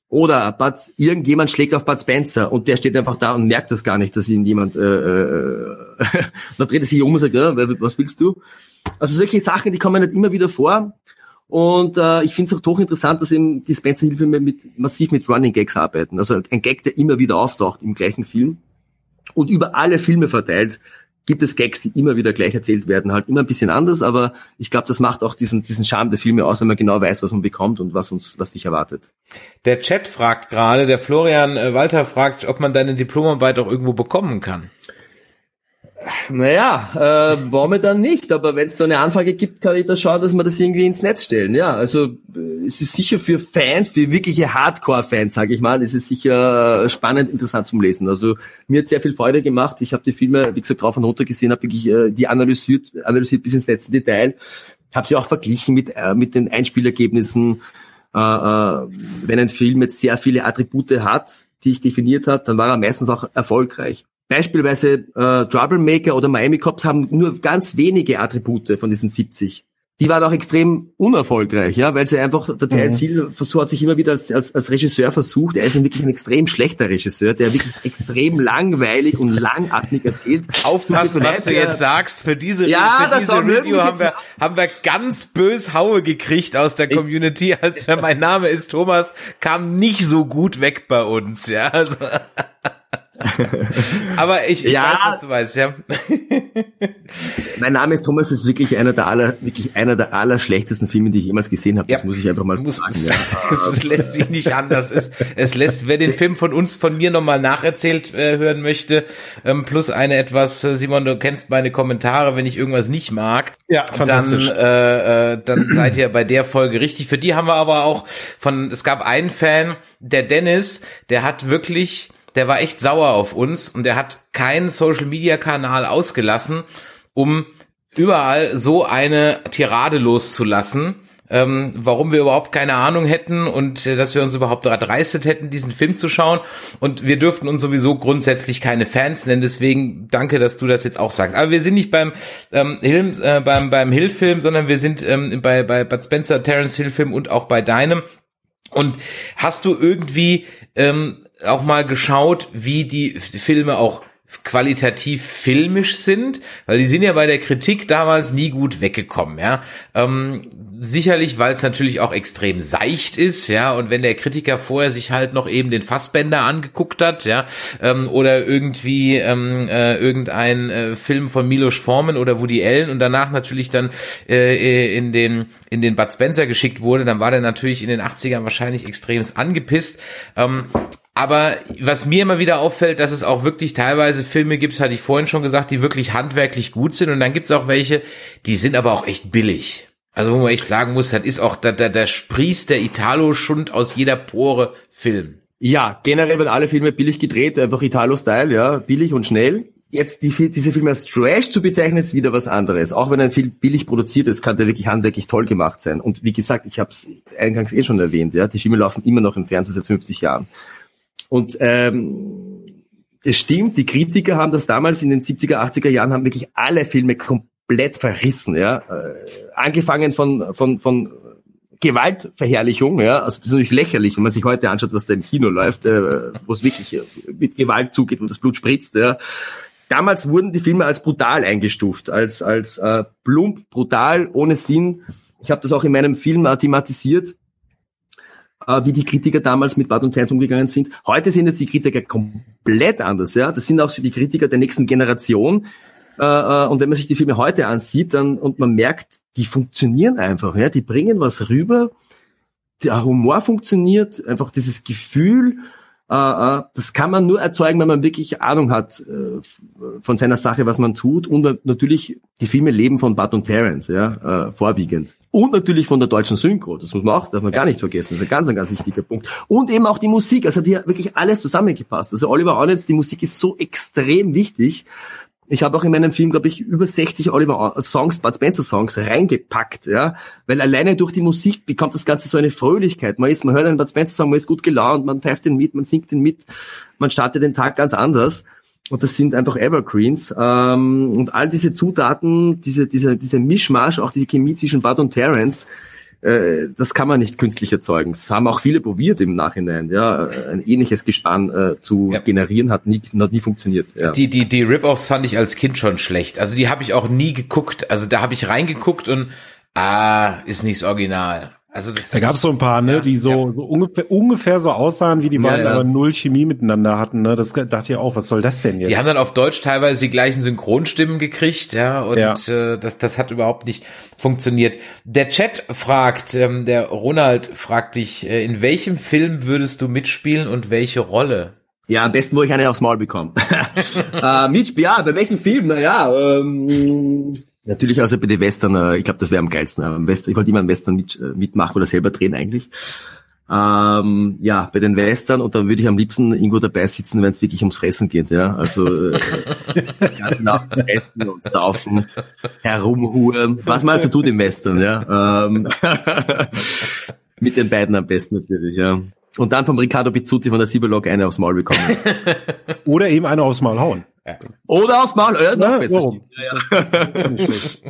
Oder Bud, irgendjemand schlägt auf Bud Spencer und der steht einfach da und merkt das gar nicht, dass ihn jemand, äh, äh, dann dreht er sich um und sagt, ja, was willst du? Also solche Sachen, die kommen nicht immer wieder vor. Und äh, ich finde es auch hochinteressant, dass eben die Spencer-Filme mit, massiv mit Running Gags arbeiten. Also ein Gag, der immer wieder auftaucht im gleichen Film und über alle Filme verteilt gibt es Gags, die immer wieder gleich erzählt werden, halt immer ein bisschen anders, aber ich glaube, das macht auch diesen, diesen Charme der Filme aus, wenn man genau weiß, was man bekommt und was uns, was dich erwartet. Der Chat fragt gerade, der Florian äh, Walter fragt, ob man deine Diplomarbeit auch irgendwo bekommen kann. Naja, äh, war mir dann nicht, aber wenn es da eine Anfrage gibt, kann ich da schauen, dass wir das irgendwie ins Netz stellen. Ja, also äh, es ist sicher für Fans, für wirkliche Hardcore-Fans, sage ich mal, es ist sicher spannend, interessant zum Lesen. Also mir hat sehr viel Freude gemacht. Ich habe die Filme, wie gesagt, drauf und runter gesehen, habe wirklich äh, die analysiert, analysiert bis ins letzte Detail, habe sie auch verglichen mit äh, mit den Einspielergebnissen. Äh, äh, wenn ein Film jetzt sehr viele Attribute hat, die ich definiert hat, dann war er meistens auch erfolgreich. Beispielsweise äh, Troublemaker oder Miami Cops haben nur ganz wenige Attribute von diesen 70. Die waren auch extrem unerfolgreich, ja, weil sie einfach, der Terence mhm. Hill versucht, hat sich immer wieder als, als, als Regisseur versucht. Er ist ein wirklich ein extrem schlechter Regisseur, der wirklich extrem langweilig und langatmig erzählt. Aufpassen, was du jetzt sagst. Für diese, ja, für diese Review haben wir, haben wir ganz bös Haue gekriegt aus der Community, als wenn mein Name ist Thomas, kam nicht so gut weg bei uns, ja. Also. Aber ich, ich Ja. weiß, was du weißt, ja. Mein Name ist Thomas, ist wirklich einer der aller, wirklich einer der allerschlechtesten Filme, die ich jemals gesehen habe. Das Ja. muss ich einfach mal so Muss, sagen. es, Ja. es lässt sich nicht anders. Es, es lässt, wer den Film von uns, von mir nochmal nacherzählt äh, hören möchte, ähm, plus eine etwas, äh, Simon, du kennst meine Kommentare, wenn ich irgendwas nicht mag, Ja, dann, äh, äh, dann seid ihr bei der Folge richtig. Für die haben wir aber auch von, es gab einen Fan, der Dennis, der hat wirklich, der war echt sauer auf uns und der hat keinen Social Media Kanal ausgelassen, um überall so eine Tirade loszulassen, ähm, warum wir überhaupt keine Ahnung hätten und äh, dass wir uns überhaupt dreistet hätten, diesen Film zu schauen. Und wir dürften uns sowieso grundsätzlich keine Fans nennen. Deswegen danke, dass du das jetzt auch sagst. Aber wir sind nicht beim ähm, Hill, äh, beim beim Hill-Film, sondern wir sind ähm, bei bei Bud Spencer, Terence Hill-Film und auch bei deinem. Und hast du irgendwie ähm, auch mal geschaut, wie die Filme auch qualitativ filmisch sind, weil die sind ja bei der Kritik damals nie gut weggekommen, ja. Ähm, sicherlich, weil es natürlich auch extrem seicht ist, ja, und wenn der Kritiker vorher sich halt noch eben den Fassbänder angeguckt hat, ja, ähm, oder irgendwie ähm, äh, irgendein äh, Film von Milos Forman oder Woody Allen und danach natürlich dann äh, in den in den Bud Spencer geschickt wurde, dann war der natürlich in den 80ern wahrscheinlich extremst angepisst. Ähm, aber was mir immer wieder auffällt, dass es auch wirklich teilweise Filme gibt, hatte ich vorhin schon gesagt, die wirklich handwerklich gut sind. Und dann gibt es auch welche, die sind aber auch echt billig. Also wo man echt sagen muss, das ist auch, da, da, da sprießt der Italo-Schund aus jeder Pore Film. Ja, generell werden alle Filme billig gedreht, einfach Italo-Style, ja, billig und schnell. Jetzt die, diese Filme als Trash zu bezeichnen, ist wieder was anderes. Auch wenn ein Film billig produziert ist, kann der wirklich handwerklich toll gemacht sein. Und wie gesagt, ich habe es eingangs eh schon erwähnt, ja, die Filme laufen immer noch im Fernsehen seit 50 Jahren. Und ähm, es stimmt, die Kritiker haben das damals in den 70er, 80er Jahren, haben wirklich alle Filme komplett verrissen, ja. Äh, angefangen von, von, von Gewaltverherrlichung, ja, also das ist natürlich lächerlich, wenn man sich heute anschaut, was da im Kino läuft, äh, wo es wirklich äh, mit Gewalt zugeht und das Blut spritzt, ja. Damals wurden die Filme als brutal eingestuft, als als äh, plump, brutal, ohne Sinn. Ich habe das auch in meinem Film thematisiert, äh, wie die Kritiker damals mit Bud und Terence umgegangen sind. Heute sind jetzt die Kritiker komplett anders, ja. Das sind auch so die Kritiker der nächsten Generation. Äh, äh, und wenn man sich die Filme heute ansieht, dann und man merkt, die funktionieren einfach, ja, die bringen was rüber. Der Humor funktioniert, einfach dieses Gefühl, das kann man nur erzeugen, wenn man wirklich Ahnung hat äh, von seiner Sache, was man tut. Und natürlich, die Filme leben von Bud und Terence, ja, äh, vorwiegend. Und natürlich von der deutschen Synchro, das muss man auch, darf man gar nicht vergessen, das ist ein ganz, ein ganz wichtiger Punkt. Und eben auch die Musik, also hat hier wirklich alles zusammengepasst. Also Oliver Arnett, die Musik ist so extrem wichtig. Ich habe auch in meinem Film, glaube ich, über 60 Oliver Songs, Bud Spencer Songs reingepackt, ja, weil alleine durch die Musik bekommt das Ganze so eine Fröhlichkeit. Man ist, man hört einen Bud Spencer Song, man ist gut gelaunt, man pfeift den mit, man singt den mit, man startet den Tag ganz anders. Und das sind einfach Evergreens. Ähm, und all diese Zutaten, diese, diese, diese Mischmasch, auch diese Chemie zwischen Bud und Terence, äh, das kann man nicht künstlich erzeugen. Das haben auch viele probiert im Nachhinein, ja, ein ähnliches Gespann äh, zu Ja. generieren, hat nie, hat nie funktioniert. Ja. Die, die, die Rip-Offs fand ich als Kind schon schlecht. Also die habe ich auch nie geguckt. Also da habe ich reingeguckt und ah, ist nicht das Original. Also das Da gab es so ein paar, ne, Ja, die so, ja. so ungefähr, ungefähr so aussahen wie die beiden, ja. aber null Chemie miteinander hatten. Ne? Das dachte ich auch, was soll das denn jetzt? Die haben dann auf Deutsch teilweise die gleichen Synchronstimmen gekriegt, ja, und Ja. Äh, das, das hat überhaupt nicht funktioniert. Der Chat fragt, ähm, der Ronald fragt dich, äh, in welchem Film würdest du mitspielen und welche Rolle? Ja, am besten, wo ich eine aufs Maul bekomme. äh, mit, ja, bei welchem Film? Naja, ähm, natürlich also bei den Western, äh, ich glaube, das wäre am geilsten. Western, ich wollte immer einen Western mit, äh, mitmachen oder selber drehen eigentlich. Ähm, ja, bei den Western und dann würde ich am liebsten irgendwo dabei sitzen, wenn es wirklich ums Fressen geht, ja. Also äh, die ganze Nacht fressen und saufen, herumhuren, was man also tut im Western, ja. Ähm, mit den beiden am besten natürlich, ja. Und dann vom Riccardo Pizzuti von der Sieberlog eine aufs Maul bekommen. Oder eben eine aufs Maul hauen. Oder aufs Maul, äh, noch Ja, besser. warum? Nicht schlecht.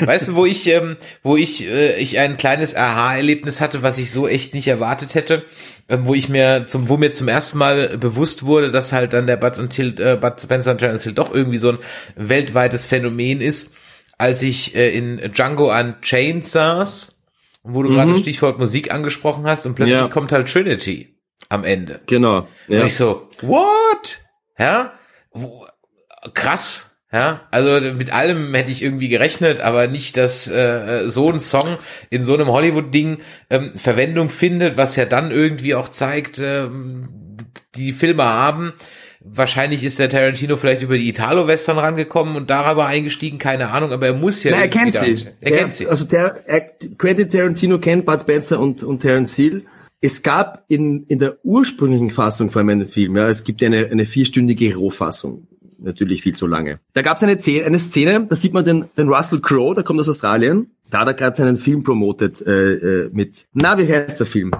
Weißt du, wo ich, ähm, wo ich, äh, ich ein kleines Aha-Erlebnis hatte, was ich so echt nicht erwartet hätte, ähm, wo ich mir zum, wo mir zum ersten Mal bewusst wurde, dass halt dann der Bud und Hill, äh, Bud Spencer und Terence Hill doch irgendwie so ein weltweites Phänomen ist, als ich äh, in Django Unchained saß, wo du gerade Stichwort Musik angesprochen hast und plötzlich Ja. kommt halt Trinity. am Ende. Genau. Und ich so, what? Ja? Wo, krass. Ja, also mit allem hätte ich irgendwie gerechnet, aber nicht, dass äh, so ein Song in so einem Hollywood-Ding ähm, Verwendung findet, was ja dann irgendwie auch zeigt, ähm, die Filme haben. Wahrscheinlich ist der Tarantino vielleicht über die Italo-Western rangekommen und darüber eingestiegen, keine Ahnung, aber er muss ja. Na, er kennt sie. einsteigen. Er Der- kennt sie. Also der, er, Quentin Tarantino kennt Bud Spencer und, und Terence Hill. Es gab in, in der ursprünglichen Fassung von meinem Film, ja, es gibt eine, eine vierstündige Rohfassung. Natürlich viel zu lange. Da gab es eine, Szene- eine Szene, da sieht man den, den Russell Crowe, der kommt aus Australien. Da hat er gerade seinen Film promotet äh, äh, mit, na, wie heißt der Film?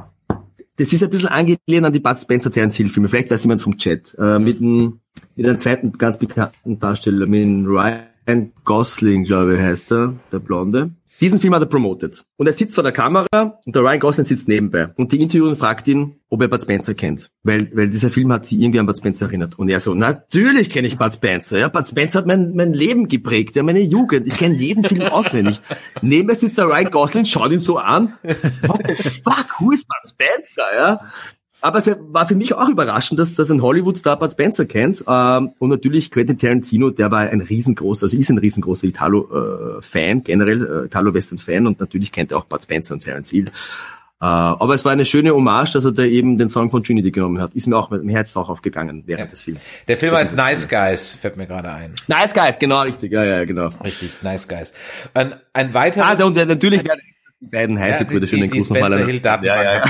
Das ist ein bisschen angelehnt an die Bud Spencer Terence Hill Filme. Vielleicht weiß jemand vom Chat. Äh, mit, einem, mit einem zweiten ganz bekannten Darsteller, mit Ryan Gosling, glaube ich, heißt er, der Blonde. Diesen Film hat er promotet. Und er sitzt vor der Kamera und der Ryan Gosling sitzt nebenbei. Und die Interviewerin fragt ihn, ob er Bud Spencer kennt. Weil, weil dieser Film hat sie irgendwie an Bud Spencer erinnert. Und er so, natürlich kenne ich Bud Spencer. Ja, Bud Spencer hat mein, mein Leben geprägt, ja, meine Jugend. Ich kenne jeden Film auswendig. Neben mir sitzt der Ryan Gosling, schaut ihn so an. What the fuck, who is Bud Spencer? Ja. Aber es war für mich auch überraschend, dass, dass ein Hollywood-Star Bud Spencer kennt. Ähm, und natürlich Quentin Tarantino, der war ein riesengroßer, also ist ein riesengroßer Italo-Fan, generell äh, Italo-Western-Fan und natürlich kennt er auch Bud Spencer und Terence Hill. Äh, aber es war eine schöne Hommage, dass er da eben den Song von Trinity genommen hat. Ist mir auch mit dem Herz auch aufgegangen während Ja. des Films. Der Film heißt Nice Guys, fällt mir gerade ein. Nice Guys, genau richtig. Ja, ja, genau. Richtig, Nice Guys. Ein, ein weiteres. Ah, und äh, natürlich werden die beiden Ja, heiße die, Schönen die Gruß nochmal an- Ja, ja,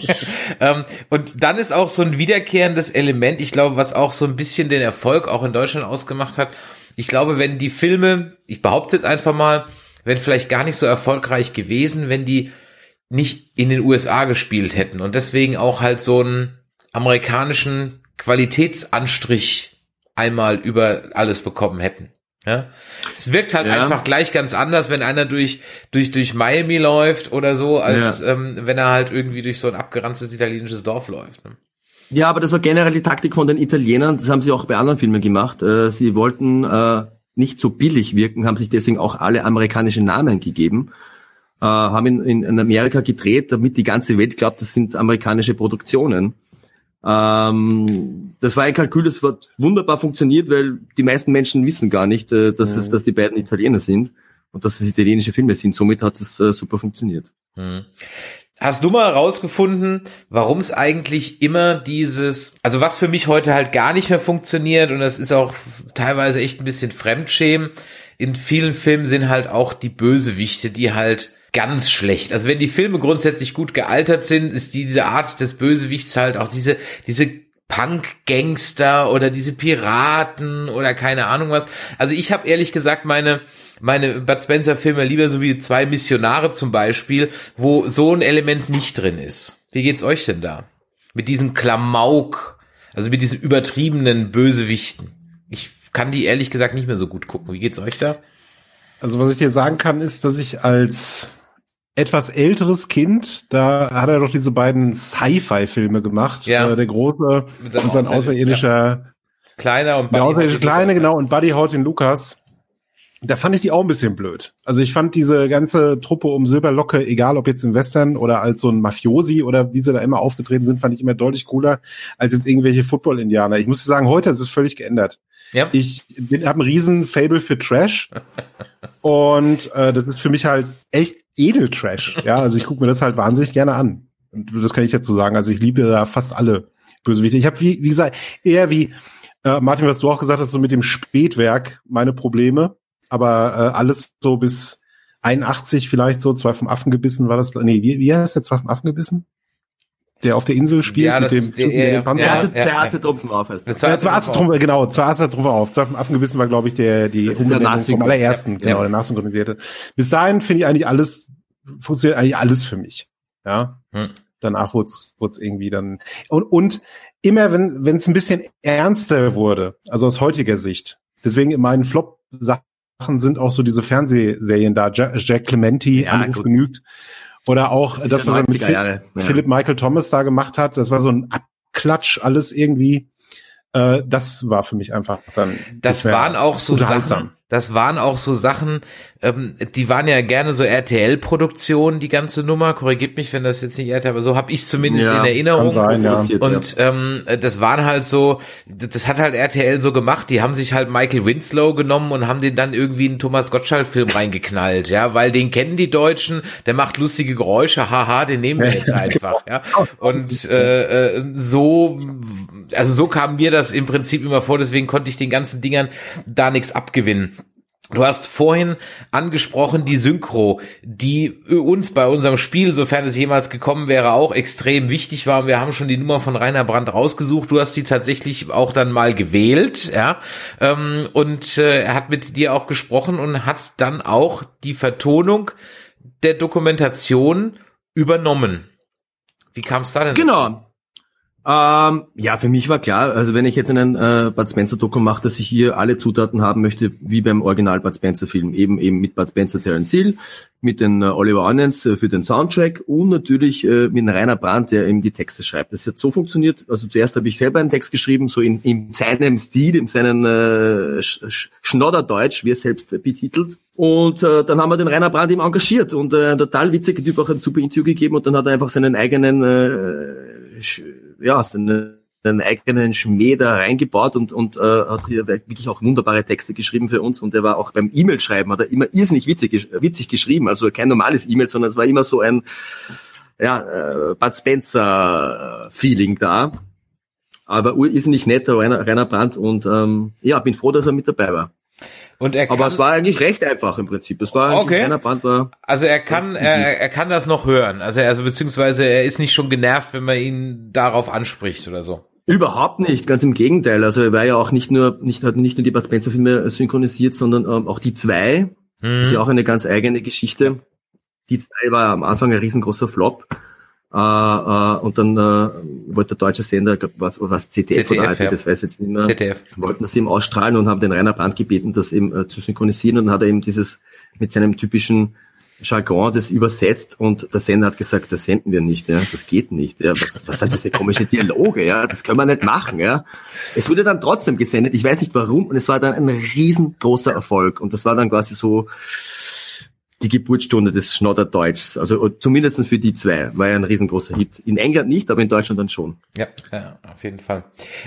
ähm, und dann ist auch so ein wiederkehrendes Element, ich glaube, was auch so ein bisschen den Erfolg auch in Deutschland ausgemacht hat. Ich glaube, wenn die Filme, ich behaupte jetzt einfach mal, wären vielleicht gar nicht so erfolgreich gewesen, wenn die nicht in den USA gespielt hätten und deswegen auch halt so einen amerikanischen Qualitätsanstrich einmal über alles bekommen hätten. Ja, es wirkt halt Ja. einfach gleich ganz anders, wenn einer durch durch durch Miami läuft oder so, als ähm, wenn er halt irgendwie durch so ein abgeranztes italienisches Dorf läuft. Ne? Ja, aber das war generell die Taktik von den Italienern. Das haben sie auch bei anderen Filmen gemacht. Äh, Sie wollten äh, nicht so billig wirken, haben sich deswegen auch alle amerikanische Namen gegeben, äh, haben in, in, in Amerika gedreht, damit die ganze Welt glaubt, das sind amerikanische Produktionen. Ähm, das war ein Kalkül, das hat wunderbar funktioniert, weil die meisten Menschen wissen gar nicht, äh, dass, es, dass die beiden Italiener sind und dass es italienische Filme sind. Somit hat es äh, super funktioniert. Hm. Hast du mal rausgefunden, warum es eigentlich immer dieses, also was für mich heute halt gar nicht mehr funktioniert und das ist auch teilweise echt ein bisschen Fremdschämen. In vielen Filmen sind halt auch die Bösewichte, die halt ganz schlecht. Also wenn die Filme grundsätzlich gut gealtert sind, ist die, diese Art des Bösewichts halt auch diese, diese Punk-Gangster oder diese Piraten oder keine Ahnung was. Also ich habe ehrlich gesagt meine meine Bud Spencer Filme lieber so wie zwei Missionare zum Beispiel, wo so ein Element nicht drin ist. Wie geht's euch denn da? Mit diesem Klamauk, also mit diesen übertriebenen Bösewichten. Ich kann die ehrlich gesagt nicht mehr so gut gucken. Wie geht's euch da? Also was ich dir sagen kann, ist, dass ich als etwas älteres Kind, da hat er doch diese beiden Sci-Fi-Filme gemacht. Ja. Äh, der große Mit und sein außerirdischer, Kleiner und der Buddy außerirdische Holly Kleine, genau, und Buddy Haut in Lukas. Da fand ich die auch ein bisschen blöd. Also ich fand diese ganze Truppe um Silberlocke, egal ob jetzt im Western oder als so ein Mafiosi oder wie sie da immer aufgetreten sind, fand ich immer deutlich cooler als jetzt irgendwelche Football-Indianer. Ich muss sagen, heute ist es völlig geändert. Ja. Ich bin habe einen riesen Fable für Trash und äh, das ist für mich halt echt Edeltrash. Ja, also ich gucke mir das halt wahnsinnig gerne an. Und das kann ich dazu sagen. Also ich liebe da fast alle Bösewichte. Ich habe wie, wie gesagt eher wie äh, Martin, was du auch gesagt hast, so mit dem Spätwerk meine Probleme. Aber äh, alles so bis 81 vielleicht so, zwei vom Affen gebissen war das. Nee, wie, wie heißt der zwei vom Affen gebissen? Der auf der Insel spielt Ja, mit dem ist der- der ja, erste, der erste Tropfen auf heißt. Das Ja, zwei Asse drauf. drüber, genau, zwei Asse drüber auf. Zwei vom Affen gebissen war, glaube ich, der, die Das ist der Umbenennung vom allerersten, Ja, genau, der nachsynchronisierte. Bis dahin finde ich eigentlich alles, funktioniert eigentlich alles für mich. Ja. Hm. Danach wurde es irgendwie dann, und, und immer wenn, wenn es ein bisschen ernster wurde, also aus heutiger Sicht, deswegen in meinen Flop-Sachen sind auch so diese Fernsehserien da, Jack, Jack Clementi, Ja, Anruf gut. genügt, oder auch Das das, ja was er mit 90er Phil, Jahre, ja. Philip Michael Thomas da gemacht hat, das war so ein Abklatsch, alles irgendwie. Äh, das war für mich einfach dann. Das waren auch so. Sachen, das waren auch so Sachen, ähm, die waren ja gerne so RTL-Produktionen, die ganze Nummer. Korrigiert mich, wenn das jetzt nicht RTL, aber so habe ich zumindest Ja, in Erinnerung. kann sein, ja. Und ähm, das waren halt so, das hat halt RTL so gemacht. Die haben sich halt Michael Winslow genommen und haben den dann irgendwie in einen Thomas Gottschalk-Film reingeknallt, ja, weil den kennen die Deutschen. Der macht lustige Geräusche, haha, den nehmen wir jetzt einfach, ja. Und äh, äh, so, also so kam mir das im Prinzip immer vor. Deswegen konnte ich den ganzen Dingern da nichts abgewinnen. Du hast vorhin angesprochen die Synchro, die uns bei unserem Spiel, sofern es jemals gekommen wäre, auch extrem wichtig war. Wir haben schon die Nummer von Rainer Brandt rausgesucht. Du hast sie tatsächlich auch dann mal gewählt, ja. Ähm, Und äh, er hat mit dir auch gesprochen und hat dann auch die Vertonung der Dokumentation übernommen. Wie kam es da denn? Genau. Ähm, ja, für mich war klar, also wenn ich jetzt einen äh, Bud Spencer Doku mache, dass ich hier alle Zutaten haben möchte, wie beim Original Bud Spencer Film, eben eben mit Bud Spencer, Terence Hill, mit den äh, Oliver Onions äh, für den Soundtrack und natürlich äh, mit Rainer Brandt, der eben die Texte schreibt. Das hat so funktioniert, also zuerst habe ich selber einen Text geschrieben, so in, in seinem Stil, in seinem äh, Sch Schnodderdeutsch, wie er selbst äh, betitelt. Und äh, dann haben wir den Rainer Brandt eben engagiert und äh, ein total witziger Typ auch ein super Interview gegeben und dann hat er einfach seinen eigenen äh, Ja, seinen, seinen eigenen Schmäh da reingebaut und, und äh, hat hier wirklich auch wunderbare Texte geschrieben für uns und er war auch beim E-Mail-Schreiben, hat er immer irrsinnig witzig, witzig geschrieben, also kein normales E-Mail, sondern es war immer so ein ja, äh, Bud Spencer-Feeling da. Aber irrsinnig netter Rainer Brandt und ähm, ja, bin froh, dass er mit dabei war. Und er kann, Aber es war eigentlich recht einfach im Prinzip. Es war Okay. Rainer Brandt war Also er kann, er, er kann das noch hören. Also, er- also beziehungsweise er ist nicht schon genervt, wenn man ihn darauf anspricht oder so. Überhaupt nicht, ganz im Gegenteil. Also er war ja auch nicht nur, nicht, hat nicht nur die Bud Spencer Filme synchronisiert, sondern ähm, auch die zwei. Das ist ja auch eine ganz eigene Geschichte. Die zwei war am Anfang ein riesengroßer Flop. Äh, äh, und dann äh, wollte der deutsche Sender, glaub, was, was ZDF, ZDF, oder ARD, ja. das weiß ich jetzt nicht mehr, ZDF. wollten das eben ausstrahlen und haben den Rainer Brandt gebeten, das eben äh, zu synchronisieren. Und dann hat er eben dieses mit seinem typischen Jargon das übersetzt und der Sender hat gesagt, das senden wir nicht, ja, das geht nicht, ja, was, was sind das für komische Dialoge, ja, das können wir nicht machen, ja. Es wurde dann trotzdem gesendet, ich weiß nicht warum, und es war dann ein riesengroßer Erfolg und das war dann quasi so die Geburtsstunde des Schnodderdeutschs, also zumindest für die zwei, war ja ein riesengroßer Hit. In England nicht, aber in Deutschland dann schon. Ja, auf jeden Fall.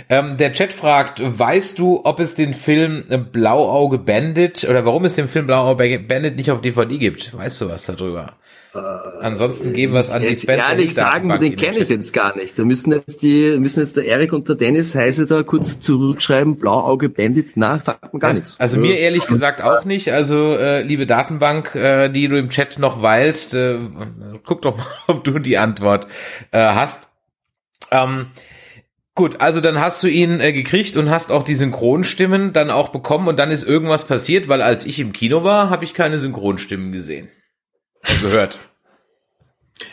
Ähm, der Chat fragt, weißt du, ob es den Film äh, Blauauge Bandit oder warum es den Film Blauauge Bandit nicht auf DVD gibt? Weißt du was darüber? Ansonsten geben wir es an die Spencer. ehrlich sagen, Datenbank den kenne ich jetzt gar nicht. Da müssen jetzt die, müssen jetzt der Erik und der Dennis Heise da kurz zurückschreiben, Blauauge Bandit, na, sagt man gar nichts. Also mir ehrlich gesagt auch nicht. Also äh, liebe Datenbank, äh, die du im Chat noch weilst, äh, guck doch mal, ob du die Antwort äh, hast. Ähm, gut, also dann hast du ihn äh, gekriegt und hast auch die Synchronstimmen dann auch bekommen und dann ist irgendwas passiert, weil als ich im Kino war, habe ich keine Synchronstimmen gesehen. Gehört.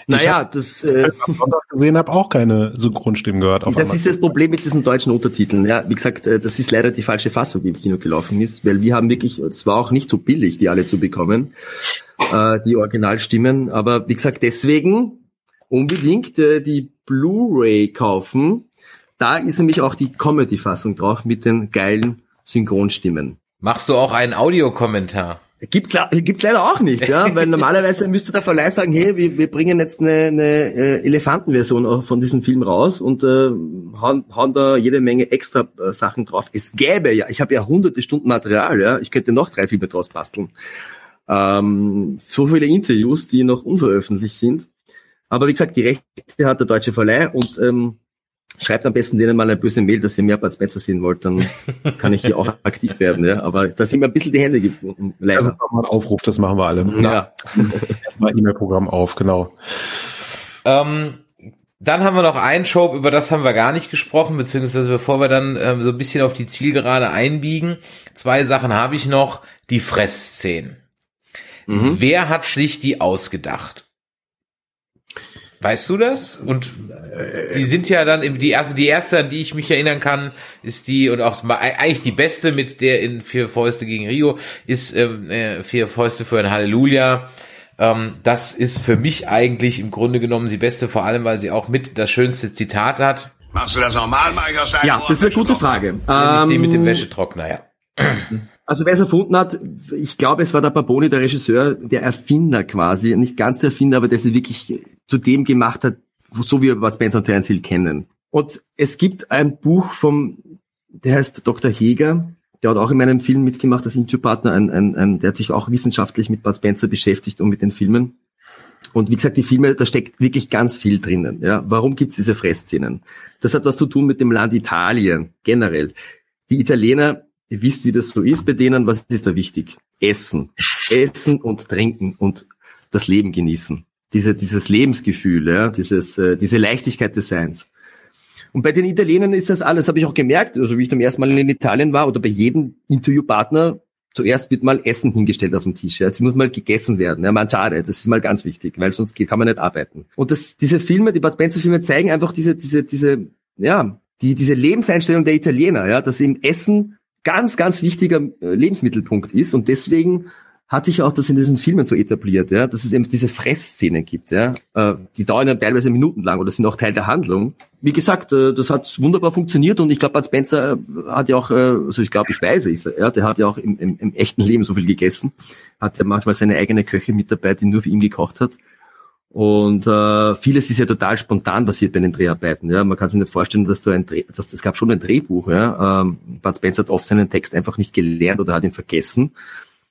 Naja, das, äh, Sonntag gesehen habe, auch keine Synchronstimmen gehört. Auf das einmal. ist das Problem mit diesen deutschen Untertiteln. Ja, wie gesagt, äh, das ist leider die falsche Fassung, die im Kino gelaufen ist, weil wir haben wirklich, es war auch nicht so billig, die alle zu bekommen, äh, die Originalstimmen. Aber wie gesagt, deswegen unbedingt äh, die Blu-ray kaufen. Da ist nämlich auch die Comedy-Fassung drauf mit den geilen Synchronstimmen. Machst du auch einen Audiokommentar? Gibt's, gibt's leider auch nicht, ja, weil normalerweise müsste der Verleih sagen, hey, wir, wir bringen jetzt eine, eine äh, Elefantenversion von diesem Film raus und äh, hauen, hauen da jede Menge extra äh, Sachen drauf. Es gäbe ja, ich habe ja hunderte Stunden Material, ja, ich könnte noch drei Filme draus basteln. Ähm, so viele Interviews, die noch unveröffentlicht sind. Aber wie gesagt, die Rechte hat der deutsche Verleih und ähm, schreibt am besten denen mal eine böse Mail, dass ihr mehr Bud Spencer sehen wollt, dann kann ich hier auch aktiv werden, ja. Aber da sind mir ein bisschen die Hände gebunden. Das Leider. ist nochmal ein Aufruf, das machen wir alle. Ja. Erstmal E-Mail-Programm auf, genau. Ähm, dann haben wir noch einen Trope, über das haben wir gar nicht gesprochen, beziehungsweise bevor wir dann ähm, so ein bisschen auf die Zielgerade einbiegen, zwei Sachen habe ich noch. Die Fressszenen. Mhm. Wer hat sich die ausgedacht? Weißt du das? Und die sind ja dann im, die erste, die erste, an die ich mich erinnern kann, ist die und auch eigentlich die beste mit der in vier Fäuste gegen Rio ist ähm, äh, vier Fäuste für ein Halleluja. Ähm, das ist für mich eigentlich im Grunde genommen die beste, vor allem weil sie auch mit das schönste Zitat hat, Machst du das aus deinem Ja, das ist eine gute. Frage. nämlich die mit dem Ähm, Wäschetrockner. Ja. Also wer es erfunden hat, ich glaube, es war der Baboni, der Regisseur, der Erfinder quasi, nicht ganz der Erfinder, aber der sie wirklich zu dem gemacht hat, so wie wir Bud Spencer und Terence Hill kennen. Und es gibt ein Buch vom, der heißt Dr. Heger, der hat auch in meinem Film mitgemacht als Interviewpartner, ein, ein, ein, der hat sich auch wissenschaftlich mit Bud Spencer beschäftigt und mit den Filmen. Und wie gesagt, die Filme, da steckt wirklich ganz viel drinnen. Ja, warum gibt's diese Fressszenen? Das hat was zu tun mit dem Land Italien generell. Die Italiener Ihr wisst, wie das so ist bei denen. Was ist da wichtig? Essen. Essen und trinken und das Leben genießen. Diese, dieses Lebensgefühl, ja, dieses, äh, diese Leichtigkeit des Seins. Und bei den Italienern ist das alles, habe ich auch gemerkt, also wie ich zum ersten Mal in Italien war oder bei jedem Interviewpartner, zuerst wird mal Essen hingestellt auf den Tisch. Ja. Jetzt muss mal gegessen werden, ja, mangiare, das ist mal ganz wichtig, weil sonst kann man nicht arbeiten. Und das, diese Filme, die Bud Spencer Filme zeigen einfach diese, diese, diese, ja, die, diese Lebenseinstellung der Italiener, ja, dass im Essen ganz, ganz wichtiger äh, Lebensmittelpunkt ist und deswegen hat sich auch das in diesen Filmen so etabliert, ja, dass es eben diese Fressszenen gibt, ja, äh, die dauern ja teilweise minutenlang oder sind auch Teil der Handlung. Wie gesagt, äh, das hat wunderbar funktioniert und ich glaube, Bud Spencer hat ja auch, also ich glaube, ich weiß es, ja, der hat ja auch im, im, im echten Leben so viel gegessen, hat ja manchmal seine eigene Köche mit dabei, die nur für ihn gekocht hat. Und äh, vieles ist ja total spontan passiert bei den Dreharbeiten. Ja, man kann sich nicht vorstellen, dass du ein Dreh, dass es gab schon ein Drehbuch. Ja, ähm, Bud Spencer hat oft seinen Text einfach nicht gelernt oder hat ihn vergessen.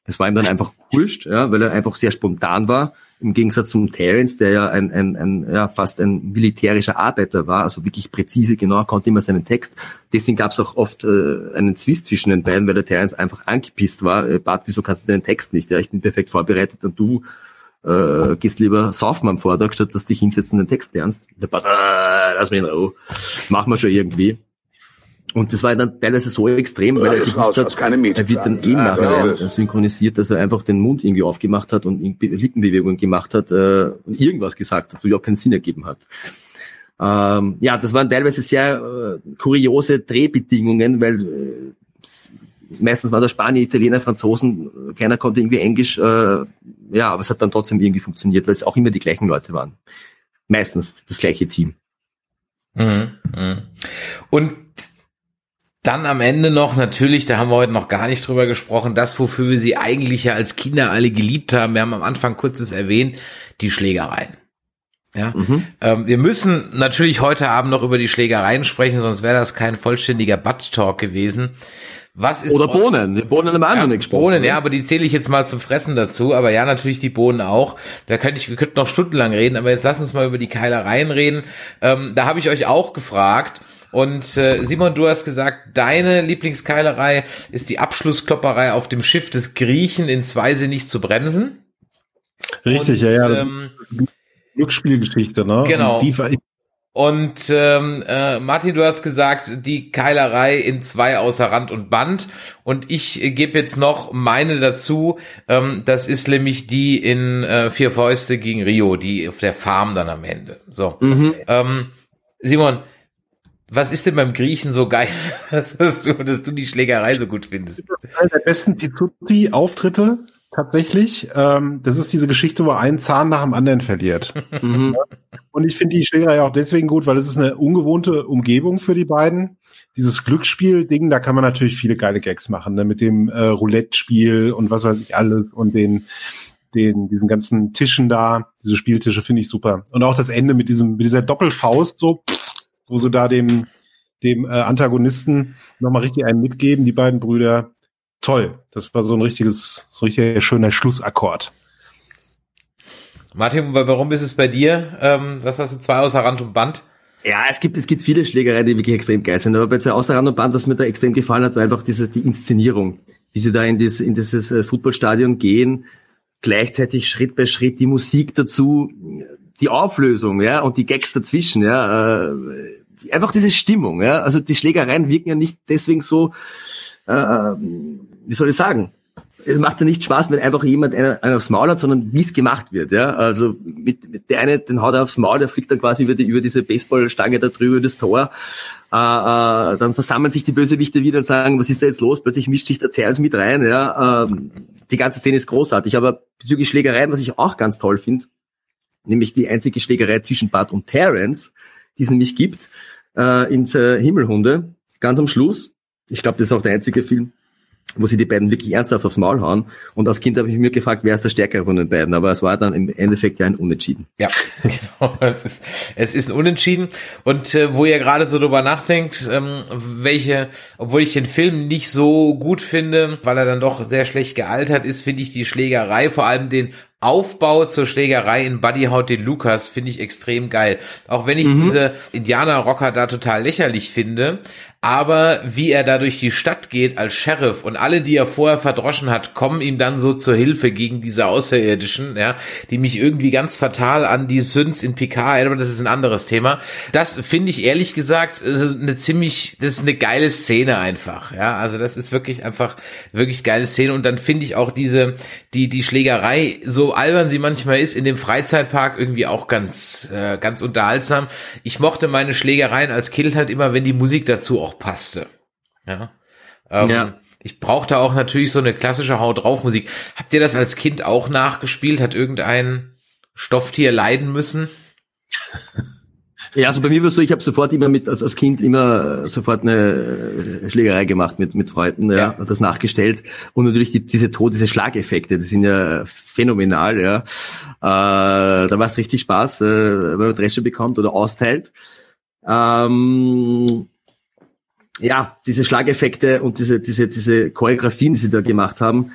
Es war ihm dann einfach wurscht, ja, weil er einfach sehr spontan war. Im Gegensatz zum Terence, der ja ein, ein, ein ja, fast ein militärischer Arbeiter war, also wirklich präzise, genau, konnte immer seinen Text. Deswegen gab es auch oft äh, einen Zwist zwischen den beiden, weil der Terence einfach angepisst war. Äh, Bart, wieso kannst du deinen Text nicht? Ja, ich bin perfekt vorbereitet und du äh, gehst lieber saufen am Vortag, statt dass du dich hinsetzt und den Text lernst. Der Bart, äh, lass mich in Ruhe. Machen wir schon irgendwie. Und das war dann teilweise so extrem, weil er gewusst hat, er wird dann eh nachher ja, synchronisiert, dass er einfach den Mund irgendwie aufgemacht hat und Lippenbewegungen gemacht hat äh, und irgendwas gesagt hat, wo überhaupt keinen Sinn ergeben hat. Ähm, ja, das waren teilweise sehr äh, kuriose Drehbedingungen, weil äh, meistens waren da Spanier, Italiener, Franzosen, keiner konnte irgendwie Englisch, äh, ja, aber es hat dann trotzdem irgendwie funktioniert, weil es auch immer die gleichen Leute waren. Meistens das gleiche Team. Mhm, mh. Und dann am Ende noch, natürlich, da haben wir heute noch gar nicht drüber gesprochen, das, wofür wir sie eigentlich ja als Kinder alle geliebt haben. Wir haben am Anfang kurzes erwähnt, die Schlägereien. Ja, mhm. ähm, wir müssen natürlich heute Abend noch über die Schlägereien sprechen, sonst wäre das kein vollständiger Butt Talk gewesen. Was ist Oder Bohnen. Bohnen haben wir ja, noch nicht gesprochen. Bohnen, ja, aber die zähle ich jetzt mal zum Fressen dazu. Aber ja, natürlich die Bohnen auch. Da könnte ich, wir könnten noch stundenlang reden, aber jetzt lass uns mal über die Keilereien reden. Ähm, da habe ich euch auch gefragt. Und äh, Simon, du hast gesagt, deine Lieblingskeilerei ist die Abschlussklopperei auf dem Schiff des Griechen in Zweise nicht zu bremsen. Richtig, Und, ja, ja. Das ähm, Glücksspielgeschichte, ne? Genau. Und die, und ähm, äh, Martin, du hast gesagt, die Keilerei in zwei außer Rand und Band. Und ich äh, gebe jetzt noch meine dazu. Ähm, das ist nämlich die in äh, Vier Fäuste gegen Rio, die auf der Farm dann am Ende. So. Mhm. Ähm, Simon, was ist denn beim Griechen so geil, dass du, dass du die Schlägerei so gut findest? Das ist einer der besten Pizzuti-Auftritte tatsächlich. Ähm, das ist diese Geschichte, wo ein Zahn nach dem anderen verliert. Mhm. Und ich finde die Schlägerei auch deswegen gut, weil es ist eine ungewohnte Umgebung für die beiden. Dieses Glücksspiel-Ding, da kann man natürlich viele geile Gags machen, ne? mit dem äh, Roulette-Spiel und was weiß ich alles und den, den, diesen ganzen Tischen da, diese Spieltische finde ich super. Und auch das Ende mit diesem, mit dieser Doppelfaust so, wo sie da dem, dem äh, Antagonisten nochmal richtig einen mitgeben, die beiden Brüder. Toll. Das war so ein richtiges, so ein richtig schöner Schlussakkord. Martin, warum ist es bei dir? Ähm, was hast du zwei außer Rand und Band? Ja, es gibt, es gibt viele Schlägereien, die wirklich extrem geil sind. Aber bei zwei außer Rand und Band, was mir da extrem gefallen hat, war einfach diese, die Inszenierung. Wie sie da in, das, in dieses äh, Footballstadion gehen, gleichzeitig Schritt bei Schritt die Musik dazu, die Auflösung, ja, und die Gags dazwischen, ja, äh, einfach diese Stimmung, ja. Also die Schlägereien wirken ja nicht deswegen so, äh, wie soll ich sagen, es macht ja nicht Spaß, wenn einfach jemand einen, einen aufs Maul hat, sondern wie es gemacht wird, ja. Also mit, mit der eine, den haut er aufs Maul, der fliegt dann quasi über, die, über diese Baseballstange da drüber, über das Tor. Äh, äh, dann versammeln sich die Bösewichte wieder und sagen, was ist da jetzt los? Plötzlich mischt sich der Terrence mit rein, ja. Ähm, die ganze Szene ist großartig. Aber bezüglich Schlägereien, was ich auch ganz toll finde, nämlich die einzige Schlägerei zwischen Bart und Terrence, die es nämlich gibt, äh, in äh, Himmelhunde, ganz am Schluss. Ich glaube, das ist auch der einzige Film, wo sie die beiden wirklich ernsthaft aufs Maul hauen. Und als Kind habe ich mir gefragt, wer ist der Stärkere von den beiden. Aber es war dann im Endeffekt ja ein Unentschieden. Ja, genau. Es ist, es ist ein Unentschieden. Und äh, wo ihr gerade so drüber nachdenkt, ähm, welche, obwohl ich den Film nicht so gut finde, weil er dann doch sehr schlecht gealtert ist, finde ich die Schlägerei, vor allem den Aufbau zur Schlägerei in Buddy Haut den Lukas finde ich extrem geil. Auch wenn ich Mhm. diese Indianer-Rocker da total lächerlich finde, aber wie er da durch die Stadt geht als Sheriff und alle, die er vorher verdroschen hat, kommen ihm dann so zur Hilfe gegen diese Außerirdischen, ja, die mich irgendwie ganz fatal an die Süns in Picard erinnern, das ist ein anderes Thema. Das finde ich ehrlich gesagt äh, eine ziemlich, das ist eine geile Szene einfach, ja, also das ist wirklich einfach, wirklich geile Szene und dann finde ich auch diese, die, die Schlägerei, so albern sie manchmal ist, in dem Freizeitpark irgendwie auch ganz, äh, ganz unterhaltsam. Ich mochte meine Schlägereien als Kind halt immer, wenn die Musik dazu auch passte. Ja. Ähm, Ja. Ich brauchte auch natürlich so eine klassische Haut drauf Musik. Habt ihr das als Kind auch nachgespielt? Hat irgendein Stofftier leiden müssen? Ja, also bei mir war es so, ich habe sofort immer mit, also als Kind immer äh, sofort eine äh, Schlägerei gemacht mit, mit Freunden, ja, Ja. das nachgestellt. Und natürlich die, diese Tod, diese Schlageffekte, die sind ja phänomenal, ja. Äh, da macht es richtig Spaß, äh, wenn man Dresche bekommt oder austeilt. Ähm, ja, diese Schlageffekte und diese, diese, diese Choreografien, die sie da gemacht haben.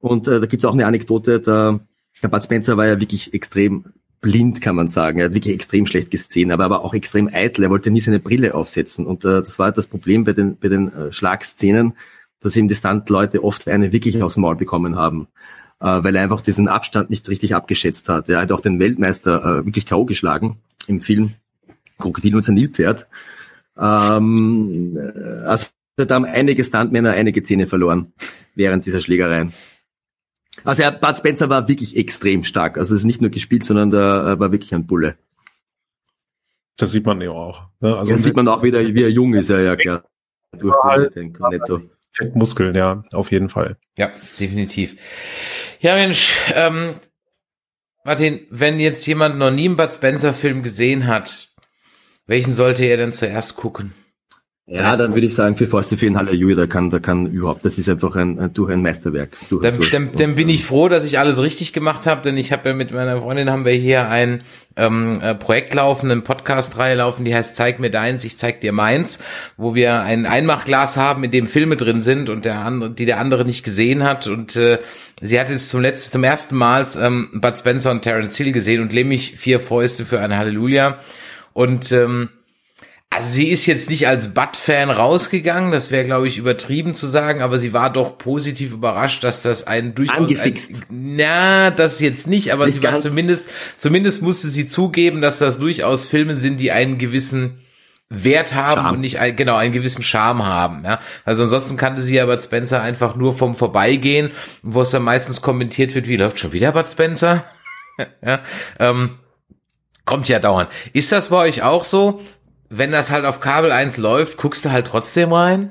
Und äh, da gibt's auch eine Anekdote, der, der Bud Spencer war ja wirklich extrem blind, kann man sagen. Er hat wirklich extrem schlecht gesehen, aber, aber auch extrem eitel. Er wollte nie seine Brille aufsetzen. Und äh, das war das Problem bei den, bei den äh, Schlagszenen, dass eben die Stunt-Leute oft eine wirklich aufs Maul bekommen haben. Äh, weil er einfach diesen Abstand nicht richtig abgeschätzt hat. Er hat auch den Weltmeister äh, wirklich K.O. geschlagen im Film Krokodil und sein Nilpferd. Ähm, äh, also da haben einige Stuntmänner einige Zähne verloren während dieser Schlägereien. Also er, Bud Spencer war wirklich extrem stark. Also es ist nicht nur gespielt, sondern da äh, war wirklich ein Bulle. Das sieht man ja auch. Ne? Also Da sieht man auch wieder, wie er jung ist, ja, ja klar. Durch den, den Cornetto. Muskeln, ja, auf jeden Fall. Ja, definitiv. Ja, Mensch, ähm, Martin, wenn jetzt jemand noch nie einen Bud Spencer Film gesehen hat, welchen sollte er denn zuerst gucken? Ja, dann würde ich sagen, für Forste für den Halleluja, da kann, da kann überhaupt, das ist einfach ein, durch ein Meisterwerk. Durch, Dann, durch. dann, dann bin ich froh, dass ich alles richtig gemacht habe, denn ich habe ja mit meiner Freundin haben wir hier ein ähm, äh, Projekt laufen, eine Podcast-Reihe laufen, die heißt Zeig mir deins, ich zeig dir meins, wo wir ein Einmachglas haben, in dem Filme drin sind und der andere, die der andere nicht gesehen hat und äh, sie hat jetzt zum letzten, zum ersten Mal ähm, Bud Spencer und Terence Hill gesehen und Lemmich vier Fäuste für ein Halleluja und ähm, also sie ist jetzt nicht als Bud-Fan rausgegangen, das wäre, glaube ich, übertrieben zu sagen, aber sie war doch positiv überrascht, dass das ein durchaus... Angefixt. Ein, na, das jetzt nicht, aber Nicht sie war ganz. zumindest, zumindest musste sie zugeben, dass das durchaus Filme sind, die einen gewissen Wert haben Charme. und nicht ein, genau einen gewissen Charme haben. Ja? Also ansonsten kannte sie ja Bud Spencer einfach nur vom Vorbeigehen, wo es dann meistens kommentiert wird, wie läuft schon wieder Bud Spencer? ja, ähm, kommt ja dauernd. Ist das bei euch auch so? Wenn das halt auf Kabel 1 läuft, guckst du halt trotzdem rein?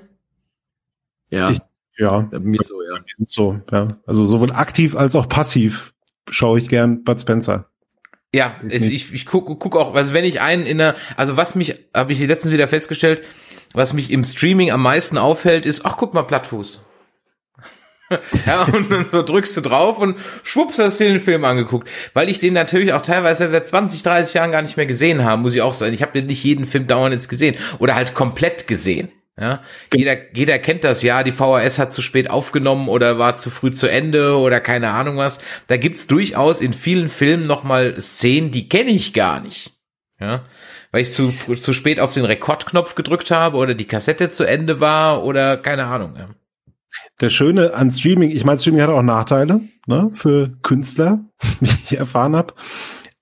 ja, Ich- Ja, mir so, ja. so, ja. Also sowohl aktiv als auch passiv schaue ich gern Bud Spencer. Ja, es, ich, ich guck, guck auch, also wenn ich einen in der, also was mich, habe ich letztens wieder festgestellt, was mich im Streaming am meisten aufhält, ist, ach guck mal, Plattfuß. ja, und dann so drückst du drauf und schwupps hast du den Film angeguckt. Weil ich den natürlich auch teilweise seit 20, 30 Jahren gar nicht mehr gesehen habe, muss ich auch sagen. Ich habe nicht jeden Film dauernd jetzt gesehen oder halt komplett gesehen. Ja, jeder, jeder kennt das ja, die VHS hat zu spät aufgenommen oder war zu früh zu Ende oder keine Ahnung was. Da gibt's durchaus in vielen Filmen nochmal Szenen, die kenne ich gar nicht. Ja, weil ich zu, zu spät auf den Rekordknopf gedrückt habe oder die Kassette zu Ende war oder keine Ahnung. Ja. Der Schöne an Streaming, ich meine, Streaming hat auch Nachteile, ne, für Künstler, wie ich erfahren habe.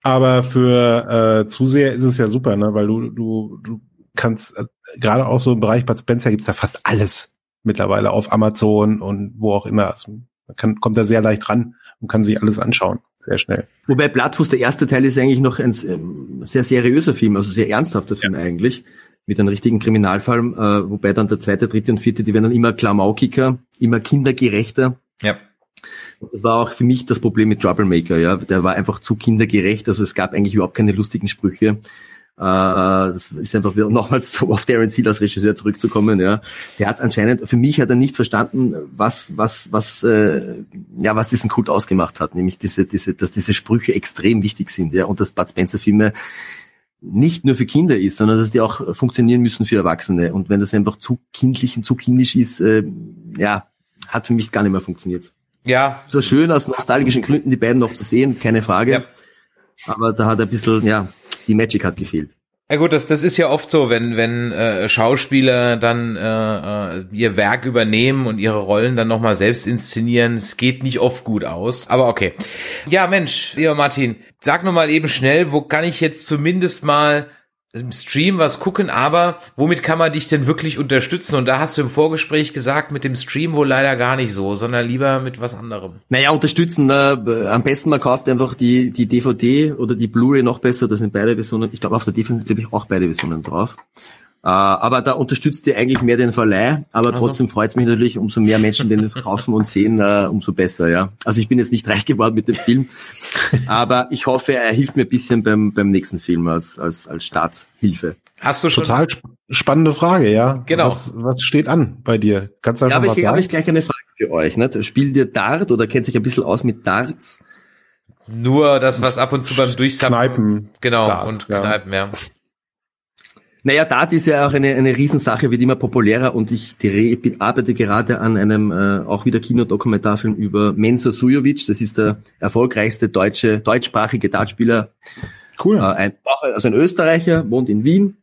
Aber für äh, Zuseher ist es ja super, ne, weil du, du, du kannst, äh, gerade auch so im Bereich Bud Spencer gibt's ja fast alles mittlerweile auf Amazon und wo auch immer. Also man kann, kommt da sehr leicht ran und kann sich alles anschauen, sehr schnell. Wobei Blattfuß, der erste Teil ist eigentlich noch ein ähm, sehr seriöser Film, also sehr ernsthafter Film eigentlich, mit einem richtigen Kriminalfall, äh, wobei dann der zweite, dritte und vierte, die werden dann immer Klamaukicker, immer kindergerechter. ja. Und das war auch für mich das Problem mit Troublemaker, ja. Der war einfach zu kindergerecht, also es gab eigentlich überhaupt keine lustigen Sprüche. Äh, das ist einfach wieder nochmals so auf Darren Seal als Regisseur zurückzukommen. Ja, der hat anscheinend für mich hat er nicht verstanden, was was was äh, ja was diesen Kult ausgemacht hat, nämlich diese diese dass diese Sprüche extrem wichtig sind. Ja, und dass Bud Spencer Filme nicht nur für Kinder ist, sondern dass die auch funktionieren müssen für Erwachsene. Und wenn das einfach zu kindlich und zu kindisch ist, äh, ja, hat für mich gar nicht mehr funktioniert. Ja, So schön aus nostalgischen Gründen die beiden noch zu sehen, keine Frage. Ja. Aber da hat ein bisschen, ja, die Magic hat gefehlt. Ja gut, das, das ist ja oft so, wenn, wenn äh, Schauspieler dann äh, äh, ihr Werk übernehmen und ihre Rollen dann nochmal selbst inszenieren. Es geht nicht oft gut aus, aber okay. Ja, Mensch, lieber Martin, sag nur mal eben schnell, wo kann ich jetzt zumindest mal im Stream was gucken, aber womit kann man dich denn wirklich unterstützen? Und da hast du im Vorgespräch gesagt, mit dem Stream wohl leider gar nicht so, sondern lieber mit was anderem. Naja, unterstützen. Äh, am besten man kauft einfach die, die DVD oder die Blu-ray noch besser. Da sind beide Versionen. Ich glaube, auf der DVD sind, glaube ich, auch beide Versionen drauf. Äh, aber da unterstützt ihr eigentlich mehr den Verleih, aber Also. trotzdem freut es mich natürlich, umso mehr Menschen den kaufen und sehen, äh, umso besser, ja. Also ich bin jetzt nicht reich geworden mit dem Film, aber ich hoffe, er hilft mir ein bisschen beim, beim nächsten Film als, als, als Starthilfe. Hast du schon? Total sp spannende Frage, ja. Genau. Was, was steht an bei dir? Kannst du Ja, einfach aber mal ich habe ich gleich eine Frage für euch. Ne? Spielt ihr Dart oder kennt sich ein bisschen aus mit Darts? Nur das, was ab und zu beim Durchsappen. Kneipen. Genau, Dart, und ja. Kneipen, ja. Naja, Dart ist ja auch eine, eine Riesensache, wird immer populärer und ich bin- arbeite gerade an einem äh, auch wieder Kinodokumentarfilm über Menzo Sujovic. Das ist der erfolgreichste deutsche, deutschsprachige Dartspieler. Cool. Äh, ein, also ein Österreicher, wohnt in Wien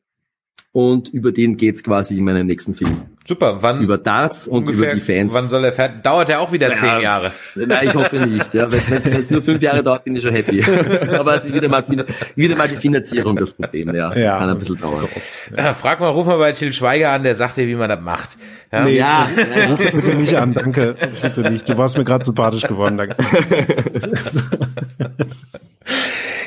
und über den geht's quasi in meinem nächsten Film. Super. Wann Über Darts und ungefähr? über die Fans. Wann soll er fertig? Dauert er auch wieder Ja. zehn Jahre? Nein, ich hoffe nicht. Ja, wenn es nur fünf Jahre dauert, bin ich schon happy. Aber es ist wieder mal, wieder mal die Finanzierung das Problem. Ja, das Ja. kann ein bisschen dauern. Ja, frag mal, ruf mal bei Till Schweiger an, der sagt dir, wie man das macht. Ja? Nee, Ja, ruf mich bitte nicht an, danke. Bitte nicht. Du warst mir gerade sympathisch geworden, danke.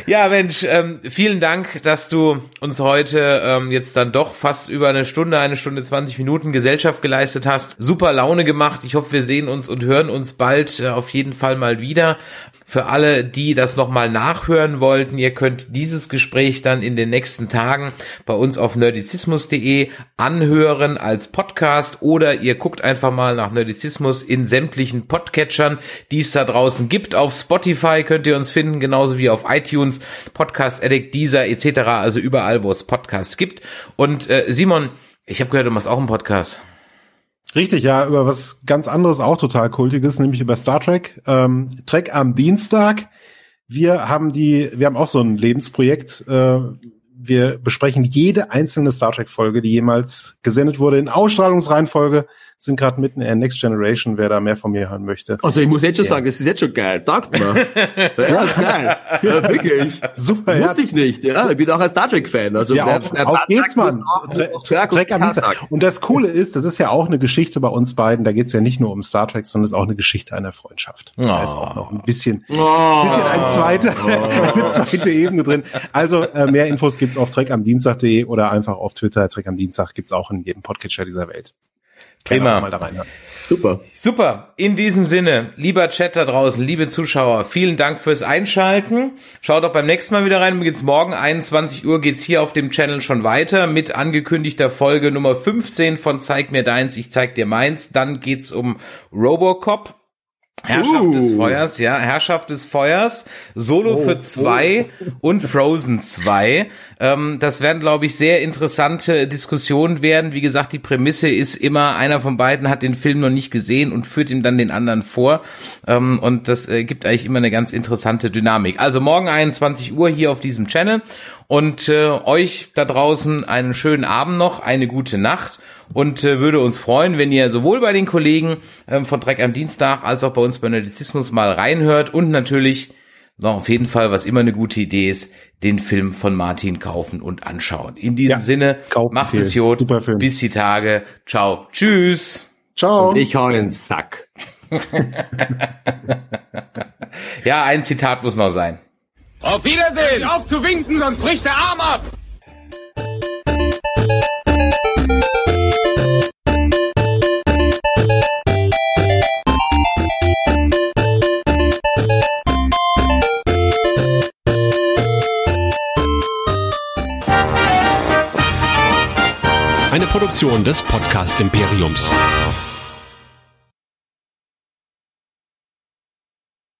Ja, Mensch, ähm, vielen Dank, dass du uns heute ähm, jetzt dann doch fast über eine Stunde, eine Stunde 20 Minuten Gesellschaft geleistet hast. Super Laune gemacht. Ich hoffe, wir sehen uns und hören uns bald äh, auf jeden Fall mal wieder. Für alle, die das nochmal nachhören wollten, ihr könnt dieses Gespräch dann in den nächsten Tagen bei uns auf nerdizismus.de anhören als Podcast oder ihr guckt einfach mal nach Nerdizismus in sämtlichen Podcatchern, die es da draußen gibt. Auf Spotify könnt ihr uns finden, genauso wie auf iTunes, Podcast Addict, Deezer etc. Also überall, wo es Podcasts gibt. Und äh, Simon, ich habe gehört, du machst auch einen Podcast. Richtig, ja, über was ganz anderes, auch total kultiges, nämlich über Star Trek. Ähm, Trek am Dienstag. Wir haben die, wir haben auch so ein Lebensprojekt. Äh, wir besprechen jede einzelne Star Trek Folge, die jemals gesendet wurde in Ausstrahlungsreihenfolge. Sind gerade mitten in der Next Generation, wer da mehr von mir hören möchte. Also ich muss jetzt schon sagen, das ist jetzt schon geil. Taugt mir. Ja, ist geil. Ja, wirklich. Super, ja. Wusste ich nicht, ja. Ich bin auch ein Star Trek-Fan. Also Ja, auf, wer auf geht's, Mann. Trek am und Dienstag. Tag Und das Coole ist, das ist ja auch eine Geschichte bei uns beiden. Da geht's ja nicht nur um Star Trek, sondern es ist auch eine Geschichte einer Freundschaft. Da ist auch noch ein bisschen, Oh. bisschen ein zweiter, eine zweite Ebene drin. Also äh, mehr Infos gibt's auf trekamdienstag.de oder einfach auf Twitter. Trek am Dienstag gibt's auch in jedem Podcatcher dieser Welt. Prima. Mal da reinhören. Super. Super. In diesem Sinne, lieber Chat da draußen, liebe Zuschauer, vielen Dank fürs Einschalten. Schaut auch beim nächsten Mal wieder rein. Mir geht's morgen 21 Uhr geht's hier auf dem Channel schon weiter mit angekündigter Folge Nummer 15 von Zeig mir deins, ich zeig dir meins. Dann geht's um Robocop. Herrschaft Uh. des Feuers, ja, Herrschaft des Feuers, Solo für zwei und Frozen 2. Ähm, das werden, glaube ich, sehr interessante Diskussionen werden. Wie gesagt, die Prämisse ist immer, einer von beiden hat den Film noch nicht gesehen und führt ihm dann den anderen vor. Ähm, und das äh, gibt eigentlich immer eine ganz interessante Dynamik. Also morgen 21 Uhr hier auf diesem Channel. Und äh, euch da draußen einen schönen Abend noch, eine gute Nacht und äh, würde uns freuen, wenn ihr sowohl bei den Kollegen ähm, von Dreck am Dienstag als auch bei uns bei Nerdizismus mal reinhört und natürlich noch auf jeden Fall, was immer eine gute Idee ist, den Film von Martin kaufen und anschauen. In diesem Ja, Sinne, macht viel. es Film. bis die Tage, ciao, tschüss. Ciao. Ich hau in den Sack. Ja, ein Zitat muss noch sein. Auf Wiedersehen! Auf zu winken, sonst bricht der Arm ab! Eine Produktion des Podcast Imperiums.